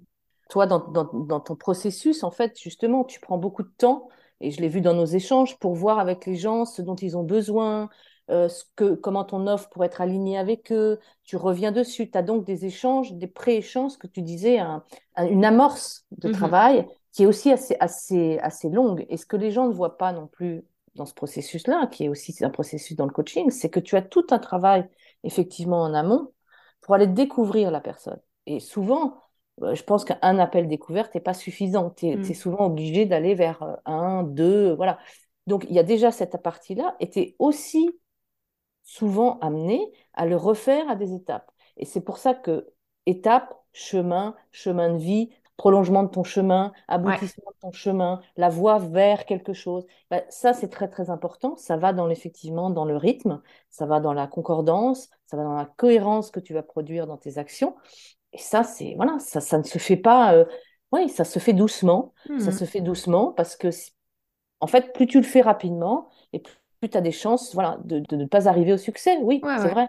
Toi, dans, dans, ton processus, en fait, justement, tu prends beaucoup de temps, et je l'ai vu dans nos échanges, pour voir avec les gens ce dont ils ont besoin, euh, ce que, comment ton offre pourrait être alignée avec eux. Tu reviens dessus. Tu as donc des échanges, des pré-échanges que tu disais, une amorce de mmh travail qui est aussi assez, assez, assez longue. Et ce que les gens ne voient pas non plus dans ce processus-là, qui est aussi un processus dans le coaching, c'est que tu as tout un travail effectivement en amont pour aller découvrir la personne. Et souvent, euh, je pense qu'un appel découverte n'est pas suffisant. Tu es, mm. souvent obligé d'aller vers euh, un, deux, voilà. Donc, il y a déjà cette partie-là, et tu es aussi souvent amené à le refaire à des étapes. Et c'est pour ça que étape, chemin, chemin de vie, prolongement de ton chemin, aboutissement de ton chemin, la voie vers quelque chose. Bah, ça, c'est très, très important. Ça va dans, effectivement dans le rythme, ça va dans la concordance, ça va dans la cohérence que tu vas produire dans tes actions. Et ça, c'est voilà, ça, ça ne se fait pas. Euh, oui, ça se fait doucement. Ça mmh. se fait doucement parce que, en fait, plus tu le fais rapidement et plus, tu as des chances voilà, de, ne pas arriver au succès. Oui, c'est vrai.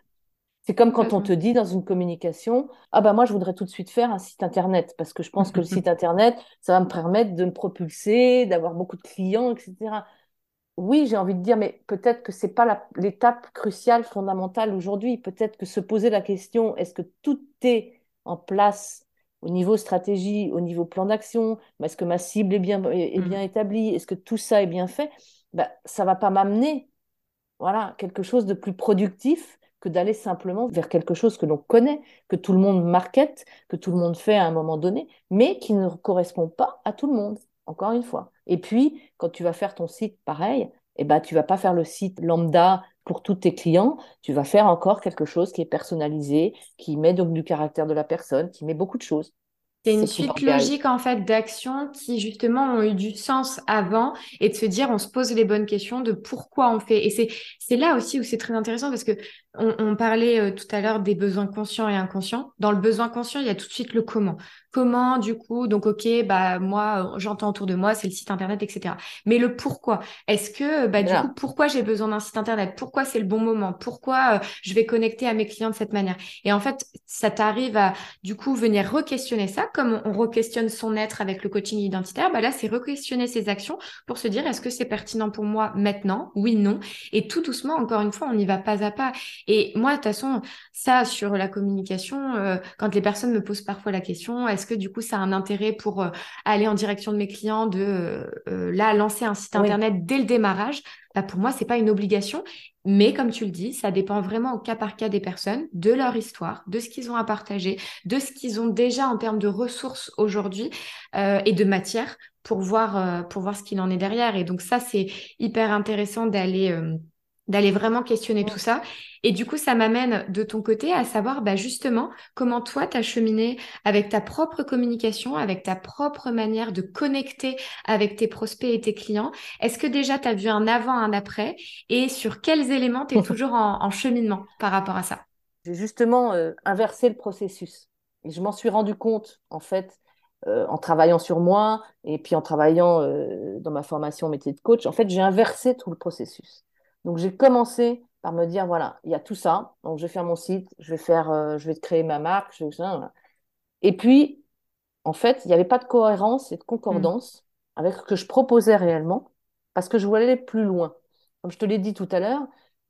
C'est comme quand on te dit dans une communication, ah ben moi je voudrais tout de suite faire un site internet parce que je pense que le site *laughs* internet, ça va me permettre de me propulser, d'avoir beaucoup de clients, etc. Oui, j'ai envie de dire, mais peut-être que c'est pas l'étape cruciale, fondamentale aujourd'hui. Peut-être que se poser la question, est-ce que tout est en place au niveau stratégie, au niveau plan d'action, est-ce que ma cible est bien, est, mmh. bien établie, est-ce que tout ça est bien fait, ben, ça va pas m'amener voilà, quelque chose de plus productif que d'aller simplement vers quelque chose que l'on connaît, que tout le monde market, que tout le monde fait à un moment donné, mais qui ne correspond pas à tout le monde, encore une fois. Et puis, quand tu vas faire ton site pareil, eh ben, tu vas pas faire le site lambda pour tous tes clients, tu vas faire encore quelque chose qui est personnalisé, qui met donc du caractère de la personne, qui met beaucoup de choses. C'est une suite logique en fait d'actions qui justement ont eu du sens avant et de se dire on se pose les bonnes questions de pourquoi on fait. Et c'est c'est là aussi où c'est très intéressant parce que on, parlait euh, tout à l'heure des besoins conscients et inconscients. Dans le besoin conscient, il y a tout de suite le comment. Comment, du coup, donc ok, bah moi, j'entends autour de moi, c'est le site internet, etc. Mais le pourquoi? Est-ce que, bah du coup, pourquoi j'ai besoin d'un site internet? Pourquoi c'est le bon moment? Pourquoi euh, je vais connecter à mes clients de cette manière? Et en fait, ça t'arrive à, du coup, venir re-questionner ça, comme on, re-questionne son être avec le coaching identitaire. Bah là, c'est re-questionner ses actions pour se dire, est-ce que c'est pertinent pour moi maintenant? Oui, non. Et tout doucement, encore une fois, on y va pas à pas. Et moi, de toute façon, ça, sur la communication, euh, quand les personnes me posent parfois la question, est-ce que du coup, ça a un intérêt pour euh, aller en direction de mes clients de euh, là, lancer un site Internet dès le démarrage bah, Pour moi, c'est pas une obligation. Mais comme tu le dis, ça dépend vraiment au cas par cas des personnes, de leur histoire, de ce qu'ils ont à partager, de ce qu'ils ont déjà en termes de ressources aujourd'hui et de matière pour voir, pour voir ce qu'il en est derrière. Et donc ça, c'est hyper intéressant d'aller d'aller vraiment questionner tout ça. Et du coup, ça m'amène de ton côté à savoir bah, justement comment toi, tu as cheminé avec ta propre communication, avec ta propre manière de connecter avec tes prospects et tes clients. Est-ce que déjà, tu as vu un avant, un après? Et sur quels éléments tu es *laughs* toujours en, cheminement par rapport à ça? J'ai justement euh, inversé le processus. Et je m'en suis rendu compte, en fait, euh, en travaillant sur moi et puis en travaillant euh, dans ma formation métier de coach. En fait, j'ai inversé tout le processus. Donc j'ai commencé par me dire voilà, il y a tout ça. Donc je vais faire mon site, je vais faire, euh, je vais créer ma marque. Je Et puis, en fait, il n'y avait pas de cohérence et de concordance avec ce que je proposais réellement, parce que je voulais aller plus loin. Comme je te l'ai dit tout à l'heure,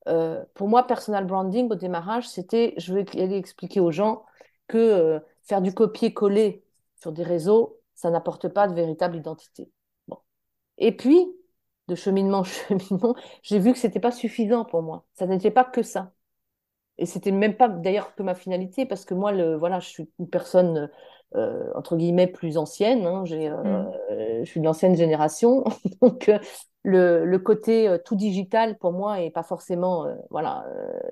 euh, pour moi, personal branding au démarrage, c'était, je vais aller expliquer aux gens que euh, faire du copier-coller sur des réseaux, ça n'apporte pas de véritable identité. Bon. Et puis, de cheminement en *laughs* cheminement, j'ai vu que c'était pas suffisant pour moi. Ça n'était pas que ça. Et c'était même pas d'ailleurs que ma finalité, parce que moi, le, voilà, je suis une personne euh, entre guillemets plus ancienne. Hein. j'ai, euh, mm. je suis de l'ancienne génération, *laughs* donc euh, le, le, côté tout digital pour moi est pas forcément, voilà,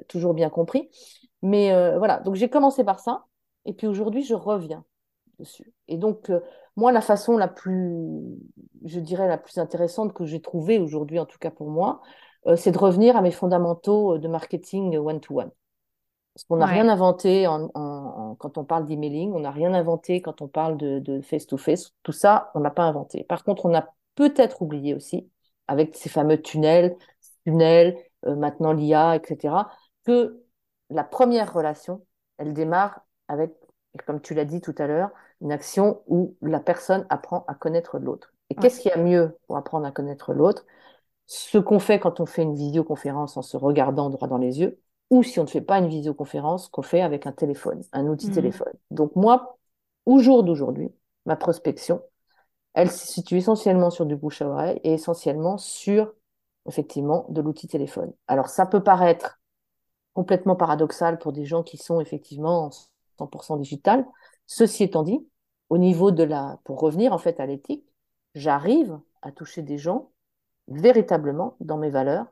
toujours bien compris. Mais voilà, donc j'ai commencé par ça, et puis aujourd'hui, je reviens dessus. Et donc moi, la façon la plus, je dirais, la plus intéressante que j'ai trouvée aujourd'hui, en tout cas pour moi, euh, c'est de revenir à mes fondamentaux de marketing one-to-one. Parce qu'on n'a rien inventé en, quand on parle d'emailing, on n'a rien inventé quand on parle de face-to-face. Tout ça, on n'a pas inventé. Par contre, on a peut-être oublié aussi, avec ces fameux tunnels, tunnels, euh, maintenant l'IA, etc., que la première relation, elle démarre avec, comme tu l'as dit tout à l'heure, une action où la personne apprend à connaître l'autre. Et qu'est-ce qu'il y a mieux pour apprendre à connaître l'autre? Ce qu'on fait quand on fait une vidéoconférence en se regardant droit dans les yeux, ou si on ne fait pas une visioconférence, qu'on fait avec un téléphone, un outil mmh. téléphone. Donc moi, au jour d'aujourd'hui, ma prospection, elle se situe essentiellement sur du bouche à oreille et essentiellement sur, effectivement, de l'outil téléphone. Alors ça peut paraître complètement paradoxal pour des gens qui sont effectivement 100% digital. Ceci étant dit, au niveau de la, pour revenir en fait à l'éthique, j'arrive à toucher des gens véritablement dans mes valeurs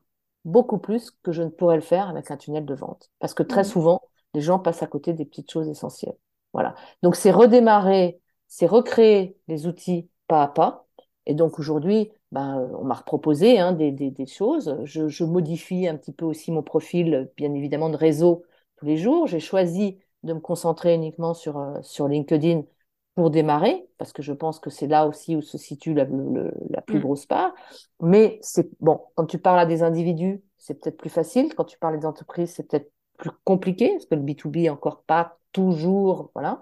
beaucoup plus que je ne pourrais le faire avec un tunnel de vente. Parce que très mmh. souvent, les gens passent à côté des petites choses essentielles. Voilà. Donc, c'est redémarrer, c'est recréer les outils pas à pas. Et donc, aujourd'hui, ben, on m'a proposé hein, des, des, choses. Je, je, modifie un petit peu aussi mon profil, bien évidemment, de réseau tous les jours. J'ai choisi de me concentrer uniquement sur, euh, sur LinkedIn pour démarrer, parce que je pense que c'est là aussi où se situe la, la plus mm. grosse part. Mais c'est bon, quand tu parles à des individus, c'est peut-être plus facile. Quand tu parles des entreprises, c'est peut-être plus compliqué, parce que le B2B est encore pas toujours, voilà.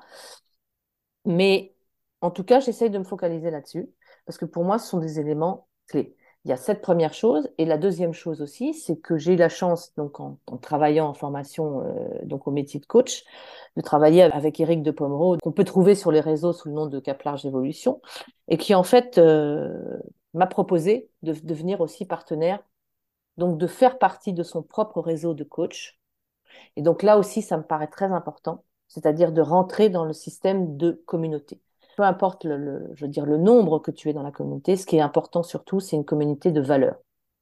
Mais en tout cas, j'essaye de me focaliser là-dessus, parce que pour moi, ce sont des éléments clés. Il y a cette première chose. Et la deuxième chose aussi, c'est que j'ai eu la chance, donc en, travaillant en formation euh, donc au métier de coach, de travailler avec Eric de Pomereau, qu'on peut trouver sur les réseaux sous le nom de Cap Large Évolution, et qui en fait euh, m'a proposé de devenir aussi partenaire, donc de faire partie de son propre réseau de coach. Et donc là aussi, ça me paraît très important, c'est-à-dire de rentrer dans le système de communauté peu importe le, je veux dire, le nombre que tu es dans la communauté, ce qui est important surtout, c'est une communauté de valeurs,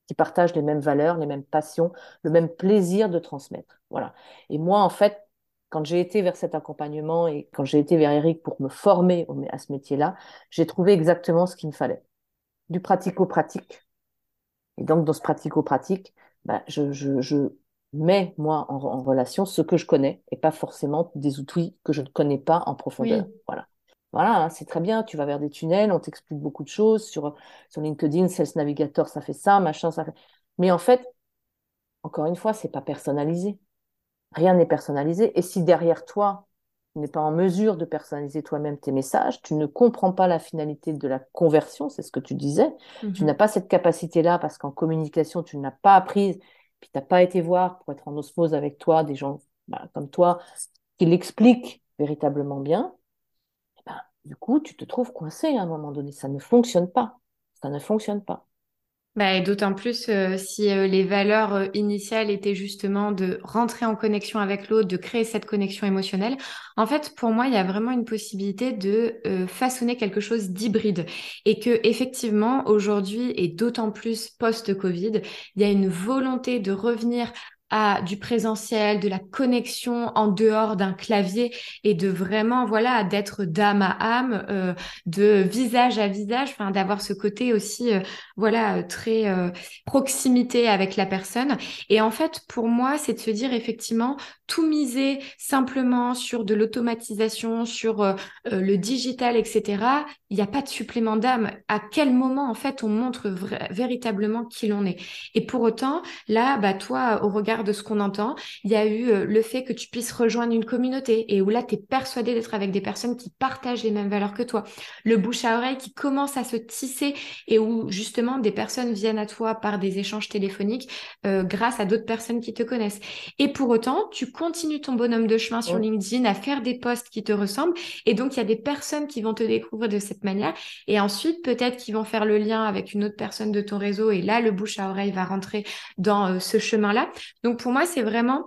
qui partagent les mêmes valeurs, les mêmes passions, le même plaisir de transmettre. Voilà. Et moi, en fait, quand j'ai été vers cet accompagnement et quand j'ai été vers Eric pour me former à ce métier-là, j'ai trouvé exactement ce qu'il me fallait. Du pratico-pratique. Et donc, dans ce pratico-pratique, bah, je, je, je, mets, moi, en, relation ce que je connais et pas forcément des outils que je ne connais pas en profondeur. Voilà. Voilà, hein, c'est très bien, tu vas vers des tunnels, on t'explique beaucoup de choses sur, sur LinkedIn, Sales Navigator, ça fait ça, machin, ça fait. Mais en fait, encore une fois, c'est pas personnalisé. Rien n'est personnalisé. Et si derrière toi, tu n'es pas en mesure de personnaliser toi-même tes messages, tu ne comprends pas la finalité de la conversion, c'est ce que tu disais. Tu mhm. n'as pas cette capacité-là parce qu'en communication, tu ne l'as pas apprise, puis tu n'as pas été voir pour être en osmose avec toi des gens bah, comme toi qui l'expliquent véritablement bien du coup, tu te trouves coincé à un moment donné. Ça ne fonctionne pas. Ça ne fonctionne pas. Bah, D'autant plus euh, si euh, les valeurs euh, initiales étaient justement de rentrer en connexion avec l'autre, de créer cette connexion émotionnelle. En fait, pour moi, il y a vraiment une possibilité de façonner quelque chose d'hybride. Et que effectivement, aujourd'hui, et d'autant plus post-Covid, il y a une volonté de revenir à du présentiel, de la connexion en dehors d'un clavier et de vraiment voilà d'être d'âme à âme, euh, de visage à visage, d'avoir ce côté aussi euh, voilà très euh, proximité avec la personne. Et en fait pour moi c'est de se dire effectivement tout miser simplement sur de l'automatisation, sur le digital, etc. Il n'y a pas de supplément d'âme. À quel moment en fait on montre véritablement qui l'on est? Et pour autant là bah toi au regard de ce qu'on entend, il y a eu euh, le fait que tu puisses rejoindre une communauté et où là, tu es persuadé d'être avec des personnes qui partagent les mêmes valeurs que toi. Le bouche à oreille qui commence à se tisser et où justement des personnes viennent à toi par des échanges téléphoniques euh, grâce à d'autres personnes qui te connaissent. Et pour autant, tu continues ton bonhomme de chemin sur LinkedIn à faire des posts qui te ressemblent et donc il y a des personnes qui vont te découvrir de cette manière et ensuite peut-être qu'ils vont faire le lien avec une autre personne de ton réseau et là le bouche à oreille va rentrer dans euh, ce chemin-là. Donc pour moi, c'est vraiment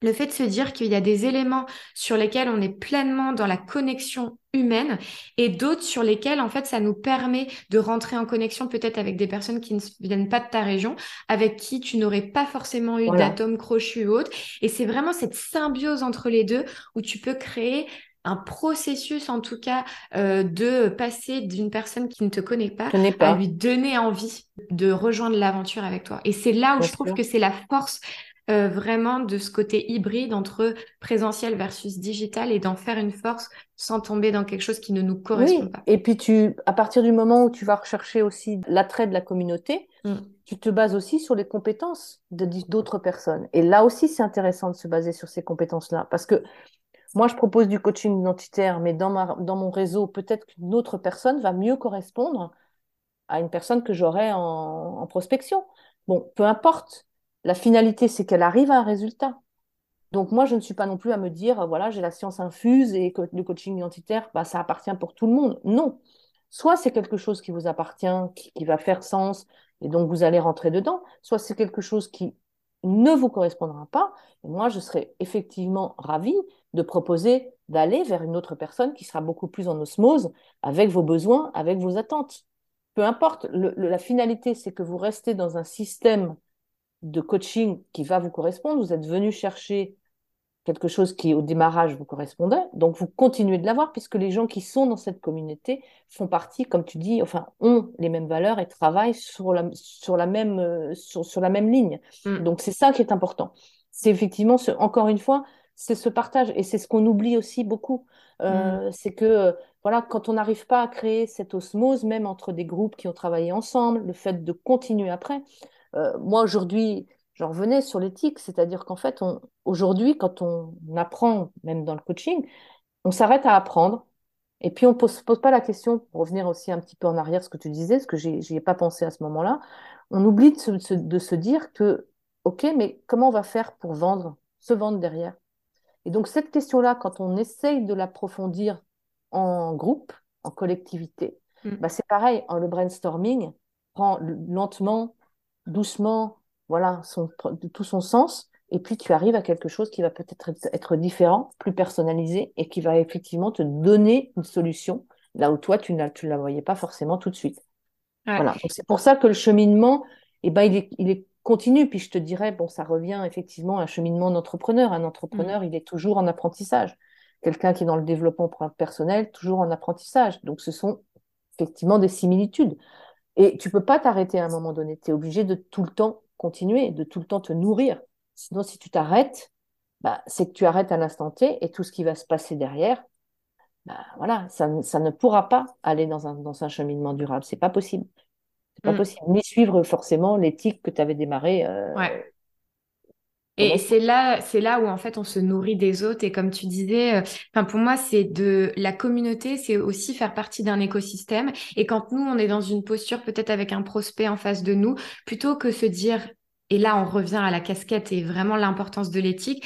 le fait de se dire qu'il y a des éléments sur lesquels on est pleinement dans la connexion humaine et d'autres sur lesquels en fait ça nous permet de rentrer en connexion peut-être avec des personnes qui ne viennent pas de ta région, avec qui tu n'aurais pas forcément eu d'atomes crochus ou autres. Et c'est vraiment cette symbiose entre les deux où tu peux créer un processus en tout cas euh, de passer d'une personne qui ne te connaît pas, à lui donner envie de rejoindre l'aventure avec toi. Et c'est là où je trouve que c'est la force euh, vraiment de ce côté hybride entre présentiel versus digital et d'en faire une force sans tomber dans quelque chose qui ne nous correspond oui. pas. Et puis tu, à partir du moment où tu vas rechercher aussi l'attrait de la communauté, mm. tu te bases aussi sur les compétences d'autres personnes. Et là aussi, c'est intéressant de se baser sur ces compétences-là. Parce que moi, je propose du coaching identitaire, mais dans, ma, dans mon réseau, peut-être qu'une autre personne va mieux correspondre à une personne que j'aurais en, en prospection. Bon, peu importe. La finalité, c'est qu'elle arrive à un résultat. Donc moi, je ne suis pas non plus à me dire, voilà, j'ai la science infuse et le coaching identitaire, bah, ça appartient pour tout le monde. Non. Soit c'est quelque chose qui vous appartient, qui, va faire sens, et donc vous allez rentrer dedans, soit c'est quelque chose qui ne vous correspondra pas. Et moi, je serais effectivement ravie de proposer d'aller vers une autre personne qui sera beaucoup plus en osmose avec vos besoins, avec vos attentes. Peu importe, la finalité, c'est que vous restez dans un système de coaching qui va vous correspondre. Vous êtes venu chercher quelque chose qui au démarrage vous correspondait, donc vous continuez de l'avoir puisque les gens qui sont dans cette communauté font partie, comme tu dis, enfin ont les mêmes valeurs et travaillent sur la, sur la, même, euh, sur, la même ligne. Mm. Donc c'est ça qui est important. C'est effectivement, ce, encore une fois, c'est ce partage et c'est ce qu'on oublie aussi beaucoup. Euh, mm. C'est que euh, voilà, quand on n'arrive pas à créer cette osmose, même entre des groupes qui ont travaillé ensemble, le fait de continuer après, moi, aujourd'hui, j'en revenais sur l'éthique, c'est-à-dire qu'en fait, aujourd'hui, quand on apprend, même dans le coaching, on s'arrête à apprendre. Et puis, on ne pose, pose, pas la question, pour revenir aussi un petit peu en arrière, ce que tu disais, ce que je n'y ai pas pensé à ce moment-là, on oublie de se, de se dire que, OK, mais comment on va faire pour vendre, se vendre derrière? Et donc, cette question-là, quand on essaye de l'approfondir en groupe, en collectivité, mm. bah, c'est pareil, en le brainstorming prend lentement doucement, voilà, son, tout son sens. Et puis tu arrives à quelque chose qui va peut-être être différent, plus personnalisé et qui va effectivement te donner une solution là où toi tu ne la voyais pas forcément tout de suite. Voilà. c'est pour ça que le cheminement, eh ben, il est, il est continu. Puis je te dirais, bon, ça revient effectivement à un cheminement d'entrepreneur. Un entrepreneur, mmh. il est toujours en apprentissage. Quelqu'un qui est dans le développement personnel, toujours en apprentissage. Donc ce sont effectivement des similitudes. Et tu peux pas t'arrêter à un moment donné. Tu es obligé de tout le temps continuer, de tout le temps te nourrir. Sinon, si tu t'arrêtes, bah, c'est que tu arrêtes à l'instant T et tout ce qui va se passer derrière, bah, voilà, ça, ne pourra pas aller dans un, dans un cheminement durable. C'est pas possible. C'est pas mm. possible. Ni suivre forcément l'éthique que tu avais démarré euh, et c'est là, c'est là où en fait on se nourrit des autres. Et comme tu disais, euh, enfin pour moi c'est de la communauté, c'est aussi faire partie d'un écosystème. Et quand nous on est dans une posture peut-être avec un prospect en face de nous, plutôt que se dire et là, on revient à la casquette et vraiment l'importance de l'éthique.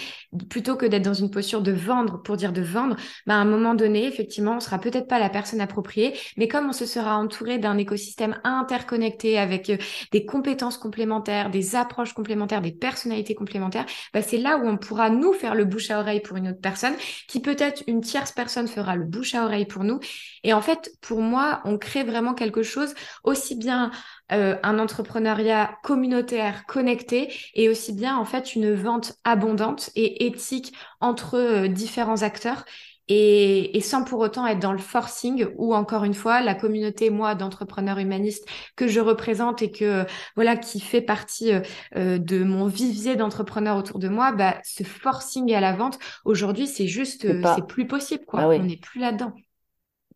Plutôt que d'être dans une posture de vendre pour dire de vendre, ben à un moment donné, effectivement, on sera peut-être pas la personne appropriée, mais comme on se sera entouré d'un écosystème interconnecté avec euh, des compétences complémentaires, des approches complémentaires, des personnalités complémentaires, ben c'est là où on pourra nous faire le bouche à oreille pour une autre personne, qui peut-être une tierce personne fera le bouche à oreille pour nous. Et en fait, pour moi, on crée vraiment quelque chose aussi bien euh, un entrepreneuriat communautaire connecté et aussi bien en fait une vente abondante et éthique entre euh, différents acteurs. Et, sans pour autant être dans le forcing ou encore une fois la communauté moi d'entrepreneurs humanistes que je représente et que voilà qui fait partie euh, de mon vivier d'entrepreneurs autour de moi bah ce forcing à la vente aujourd'hui c'est juste c'est plus possible quoi. Ah on n'est plus là-dedans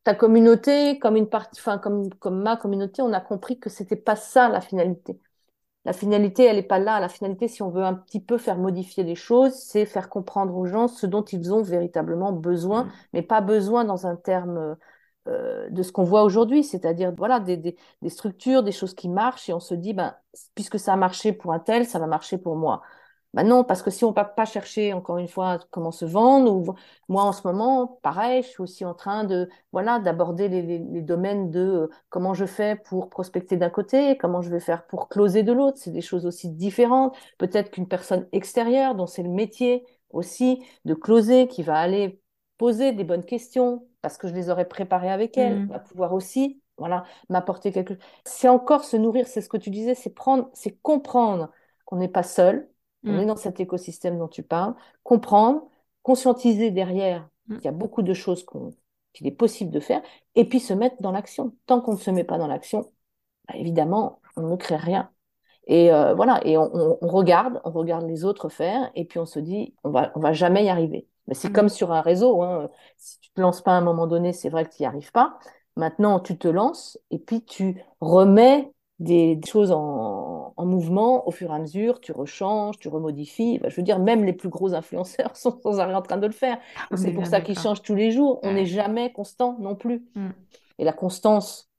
ta communauté, comme une partie, enfin, comme, comme ma communauté, on a compris que c'était pas ça la finalité. La finalité, elle n'est pas là. La finalité, si on veut un petit peu faire modifier les choses, c'est faire comprendre aux gens ce dont ils ont véritablement besoin, mmh. mais pas besoin dans un terme euh, de ce qu'on voit aujourd'hui, c'est-à-dire voilà des, des, des, structures, des choses qui marchent, et on se dit, ben, puisque ça a marché pour un tel, ça va marcher pour moi. Bah non, parce que si on ne va pas chercher, encore une fois, comment se vendre, ou moi en ce moment, pareil, je suis aussi en train de voilà d'aborder les, domaines de euh, comment je fais pour prospecter d'un côté, comment je vais faire pour closer de l'autre. C'est des choses aussi différentes. Peut-être qu'une personne extérieure, dont c'est le métier aussi de closer, qui va aller poser des bonnes questions, parce que je les aurais préparées avec elle, mmh. va pouvoir aussi voilà m'apporter quelque chose. C'est encore se nourrir, c'est ce que tu disais, c'est prendre, c'est comprendre qu'on n'est pas seul, on est mm. dans cet écosystème dont tu parles, comprendre, conscientiser derrière mm. qu'il y a beaucoup de choses qu'il est possible de faire, et puis se mettre dans l'action. Tant qu'on ne se met pas dans l'action, bah, évidemment, on ne crée rien. Et euh, voilà, et on, regarde, on regarde les autres faire, et puis on se dit, on va, on va jamais y arriver. Mais c'est mm. comme sur un réseau, hein. si tu te lances pas à un moment donné, c'est vrai que tu n'y arrives pas. Maintenant, tu te lances, et puis tu remets des, choses en, mouvement au fur et à mesure, tu rechanges, tu remodifies. je veux dire, même les plus gros influenceurs *laughs* sont sans arrêt en train de le faire. Ah, c'est pour ça qu'ils changent tous les jours. On n'est jamais constant non plus. Mm. Et la constance,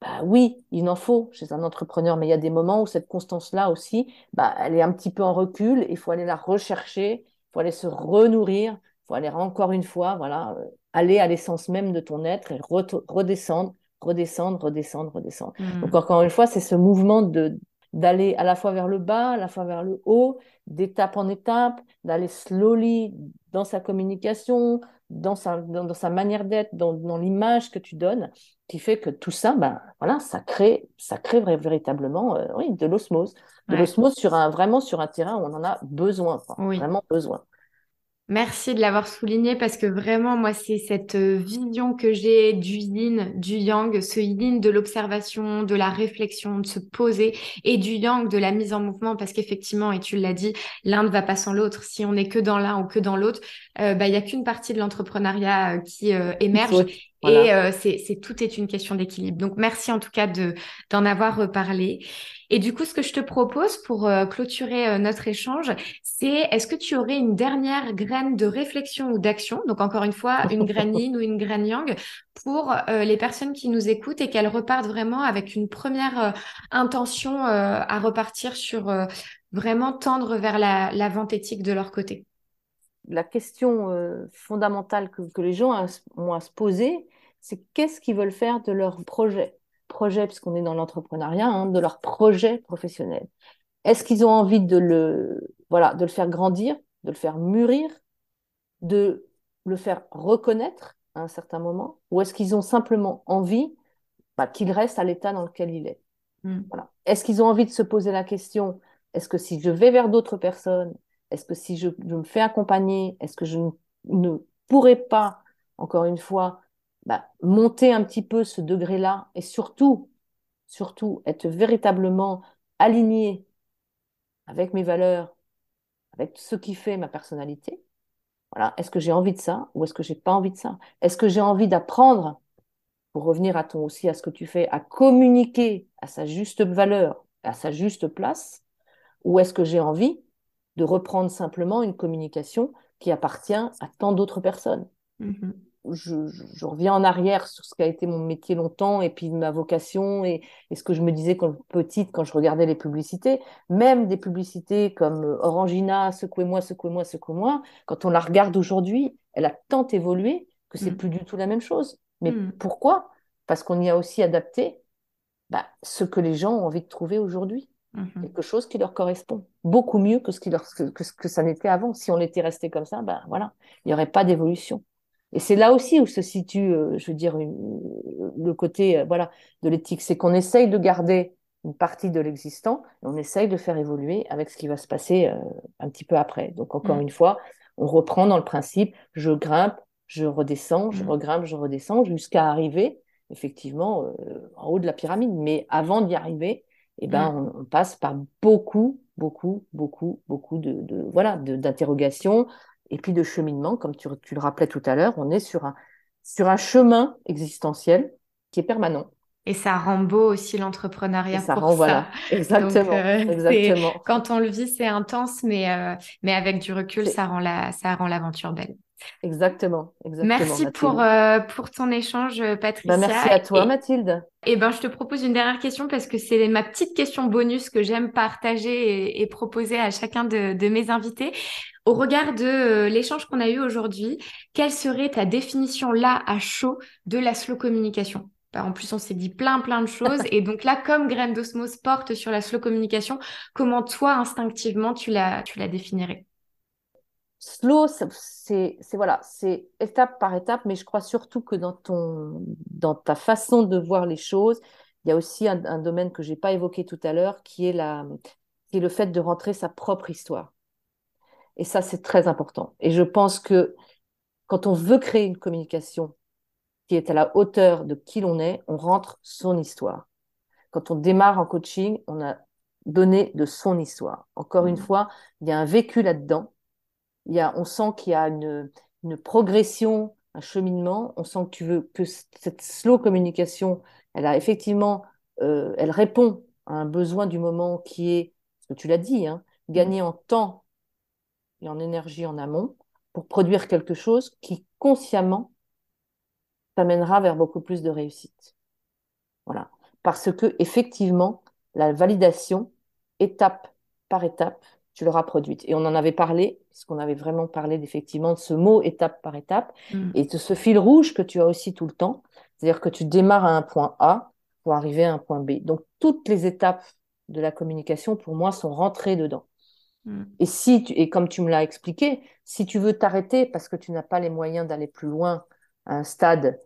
bah oui, il en faut chez un entrepreneur, mais il y a des moments où cette constance-là aussi, bah, elle est un petit peu en recul. Il faut aller la rechercher, il faut aller se renourrir, il faut aller encore une fois, voilà, euh, aller à l'essence même de ton être et redescendre redescendre, redescendre, redescendre. Hmm. Donc encore une fois, c'est ce mouvement de d'aller à la fois vers le bas, à la fois vers le haut, d'étape en étape, d'aller slowly dans sa communication, dans sa, dans, sa manière d'être, dans, dans l'image que tu donnes, qui fait que tout ça, ben, voilà, ça crée, ça crée véritablement euh, oui, de l'osmose. De l'osmose sur un, vraiment sur un terrain où on en a besoin, vraiment besoin. Merci de l'avoir souligné parce que vraiment, moi, c'est cette euh, vision que j'ai du yin, du yang, ce yin de l'observation, de la réflexion, de se poser et du yang de la mise en mouvement parce qu'effectivement, et tu l'as dit, l'un ne va pas sans l'autre. Si on n'est que dans l'un ou que dans l'autre, euh, bah, il n'y a qu'une partie de l'entrepreneuriat euh, qui émerge. Et c'est tout est une question d'équilibre. Donc merci en tout cas de d'en avoir reparlé. Et du coup, ce que je te propose pour euh, clôturer euh, notre échange, c'est est-ce que tu aurais une dernière graine de réflexion ou d'action, donc encore une fois, une graine *laughs* yin ou une graine yang, pour euh, les personnes qui nous écoutent et qu'elles repartent vraiment avec une première intention à repartir sur vraiment tendre vers la, vente éthique de leur côté? La question fondamentale que, que, les gens ont à se poser, c'est qu'est-ce qu'ils veulent faire de leur projet projet, puisqu'on est dans l'entrepreneuriat, hein, de leur projet professionnel. Est-ce qu'ils ont envie de le, voilà, de le faire grandir, de le faire mûrir, de le faire reconnaître à un certain moment, ou est-ce qu'ils ont simplement envie bah, qu'il reste à l'état dans lequel il est? Hmm. voilà. Est-ce qu'ils ont envie de se poser la question, est-ce que si je vais vers d'autres personnes, est-ce que si je, me fais accompagner, est-ce que je ne pourrais pas, encore une fois, bah, monter un petit peu ce degré-là et surtout, surtout être véritablement aligné avec mes valeurs, avec ce qui fait ma personnalité? Voilà. Est-ce que j'ai envie de ça ou est-ce que j'ai pas envie de ça? Est-ce que j'ai envie d'apprendre, pour revenir à ton aussi à ce que tu fais, à communiquer à sa juste valeur, à sa juste place, ou est-ce que j'ai envie de reprendre simplement une communication qui appartient à tant d'autres personnes mm-hmm je, reviens en arrière sur ce qui a été mon métier longtemps et puis ma vocation et, ce que je me disais quand petite quand je regardais les publicités, même des publicités comme euh, Orangina, secouez-moi, secouez-moi, secouez-moi, quand on la regarde aujourd'hui, elle a tant évolué que c'est mm. plus du tout la même chose. Mais mm. pourquoi? Parce qu'on y a aussi adapté bah, ce que les gens ont envie de trouver aujourd'hui. Mm-hmm. Quelque chose qui leur correspond beaucoup mieux que ce, qui leur, que, que, ça n'était avant. Si on était resté comme ça, ben voilà, il n'y aurait pas d'évolution. Et c'est là aussi où se situe, euh, je veux dire, le côté euh, voilà, de l'éthique. C'est qu'on essaye de garder une partie de l'existant et on essaye de faire évoluer avec ce qui va se passer euh, un petit peu après. Donc, encore mm. une fois, on reprend dans le principe, je grimpe, je redescends, je mm. regrimpe, je redescends, jusqu'à arriver effectivement en haut de la pyramide. Mais avant d'y arriver, eh ben, mm. on, passe par beaucoup, beaucoup, beaucoup, beaucoup de, de voilà, d'interrogations, et puis de cheminement, comme tu, le rappelais tout à l'heure, on est sur un, sur un chemin existentiel qui est permanent. Et ça rend beau aussi l'entrepreneuriat ça rend, Voilà, *laughs* exactement, euh, exactement. Quand on le vit, c'est intense, mais, euh, mais avec du recul, ça rend, la, ça rend l'aventure belle. Exactement, exactement. Merci pour, euh, pour ton échange, Patricia. Bah, merci à toi, Mathilde. Et eh ben, je te propose une dernière question parce que c'est ma petite question bonus que j'aime partager et, proposer à chacun de, de mes invités. Au regard de euh, l'échange qu'on a eu aujourd'hui, quelle serait ta définition là à chaud de la slow communication? Bah, en plus, on s'est dit plein, plein de choses. *laughs* Et donc là, comme Graine d'Osmose porte sur la slow communication, comment toi, instinctivement, tu la, tu la définirais? Slow, c'est voilà, c'est étape par étape, mais je crois surtout que dans ton, dans ta façon de voir les choses, il y a aussi un, un domaine que j'ai pas évoqué tout à l'heure, qui est la, qui est le fait de rentrer sa propre histoire. Et ça, c'est très important. Et je pense que quand on veut créer une communication qui est à la hauteur de qui l'on est, on rentre son histoire. Quand on démarre en coaching, on a donner de son histoire. Encore une mmh. fois, il y a un vécu là-dedans. Il on sent qu'il y a une, une progression, un cheminement. On sent que tu veux que cette slow communication, elle a effectivement, euh, elle répond à un besoin du moment qui est, ce que tu l'as dit, hein, gagner en temps et en énergie en amont pour produire quelque chose qui consciemment t'amènera vers beaucoup plus de réussite. Voilà. Parce que effectivement, la validation, étape par étape, tu l'auras produite. Et on en avait parlé, puisqu'on avait vraiment parlé effectivement de ce mot étape par étape, mm. et de ce fil rouge que tu as aussi tout le temps. C'est-à-dire que tu démarres à un point A pour arriver à un point B. Donc toutes les étapes de la communication, pour moi, sont rentrées dedans. Mm. Et si tu, et comme tu me l'as expliqué, si tu veux t'arrêter parce que tu n'as pas les moyens d'aller plus loin à un stade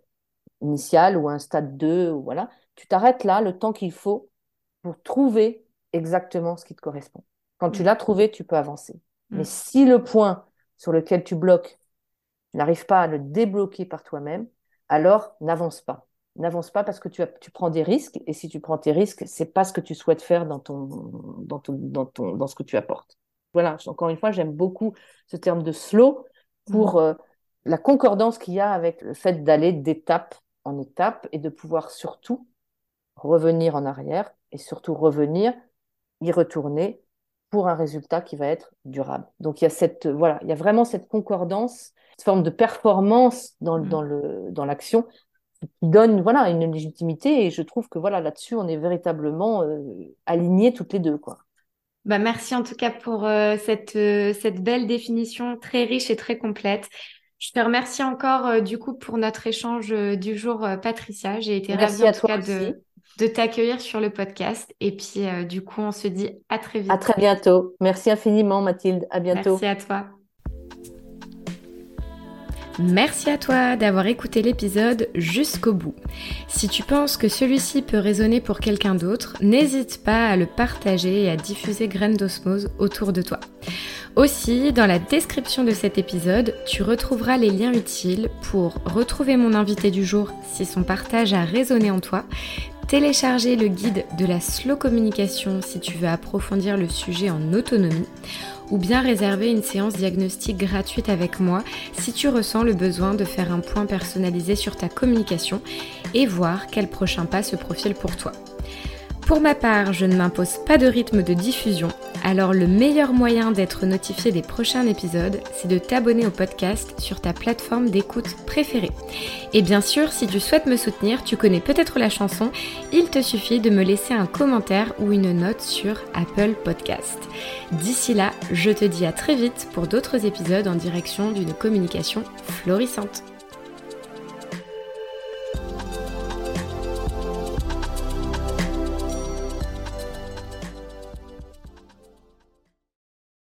initial ou à un stade 2, ou voilà, tu t'arrêtes là le temps qu'il faut pour trouver exactement ce qui te correspond. Quand tu mm. l'as trouvé, tu peux avancer. Mm. Mais si le point sur lequel tu bloques, tu n'arrives pas à le débloquer par toi-même, alors n'avance pas. N'avance pas parce que tu, as, tu prends des risques et si tu prends tes risques, c'est pas ce que tu souhaites faire dans ton, dans ton, dans ton, dans ce que tu apportes. Voilà. Encore une fois, j'aime beaucoup ce terme de slow pour mm. euh, la concordance qu'il y a avec le fait d'aller d'étape en étape et de pouvoir surtout revenir en arrière et surtout revenir, y retourner pour un résultat qui va être durable. Donc il y a cette voilà, il y a vraiment cette concordance, cette forme de performance dans, mmh. dans le dans l'action qui donne voilà une légitimité et je trouve que voilà là-dessus on est véritablement euh, alignés toutes les deux quoi. Bah merci en tout cas pour euh, cette euh, cette belle définition très riche et très complète. Je te remercie encore du coup pour notre échange du jour, Patricia. J'ai été ravie en tout cas de, de t'accueillir sur le podcast. Et puis, euh, du coup, on se dit à très vite. À très bientôt. Merci infiniment, Mathilde. À bientôt. Merci à toi. Merci à toi d'avoir écouté l'épisode jusqu'au bout. Si tu penses que celui-ci peut résonner pour quelqu'un d'autre, n'hésite pas à le partager et à diffuser Graines d'osmose autour de toi. Aussi, dans la description de cet épisode, tu retrouveras les liens utiles pour retrouver mon invité du jour si son partage a résonné en toi, télécharger le guide de la slow communication si tu veux approfondir le sujet en autonomie, ou bien réserver une séance diagnostique gratuite avec moi si tu ressens le besoin de faire un point personnalisé sur ta communication et voir quel prochain pas se profile pour toi. Pour ma part, je ne m'impose pas de rythme de diffusion, alors le meilleur moyen d'être notifié des prochains épisodes, c'est de t'abonner au podcast sur ta plateforme d'écoute préférée. Et bien sûr, si tu souhaites me soutenir, tu connais peut-être la chanson, il te suffit de me laisser un commentaire ou une note sur Apple Podcast. D'ici là, je te dis à très vite pour d'autres épisodes en direction d'une communication florissante.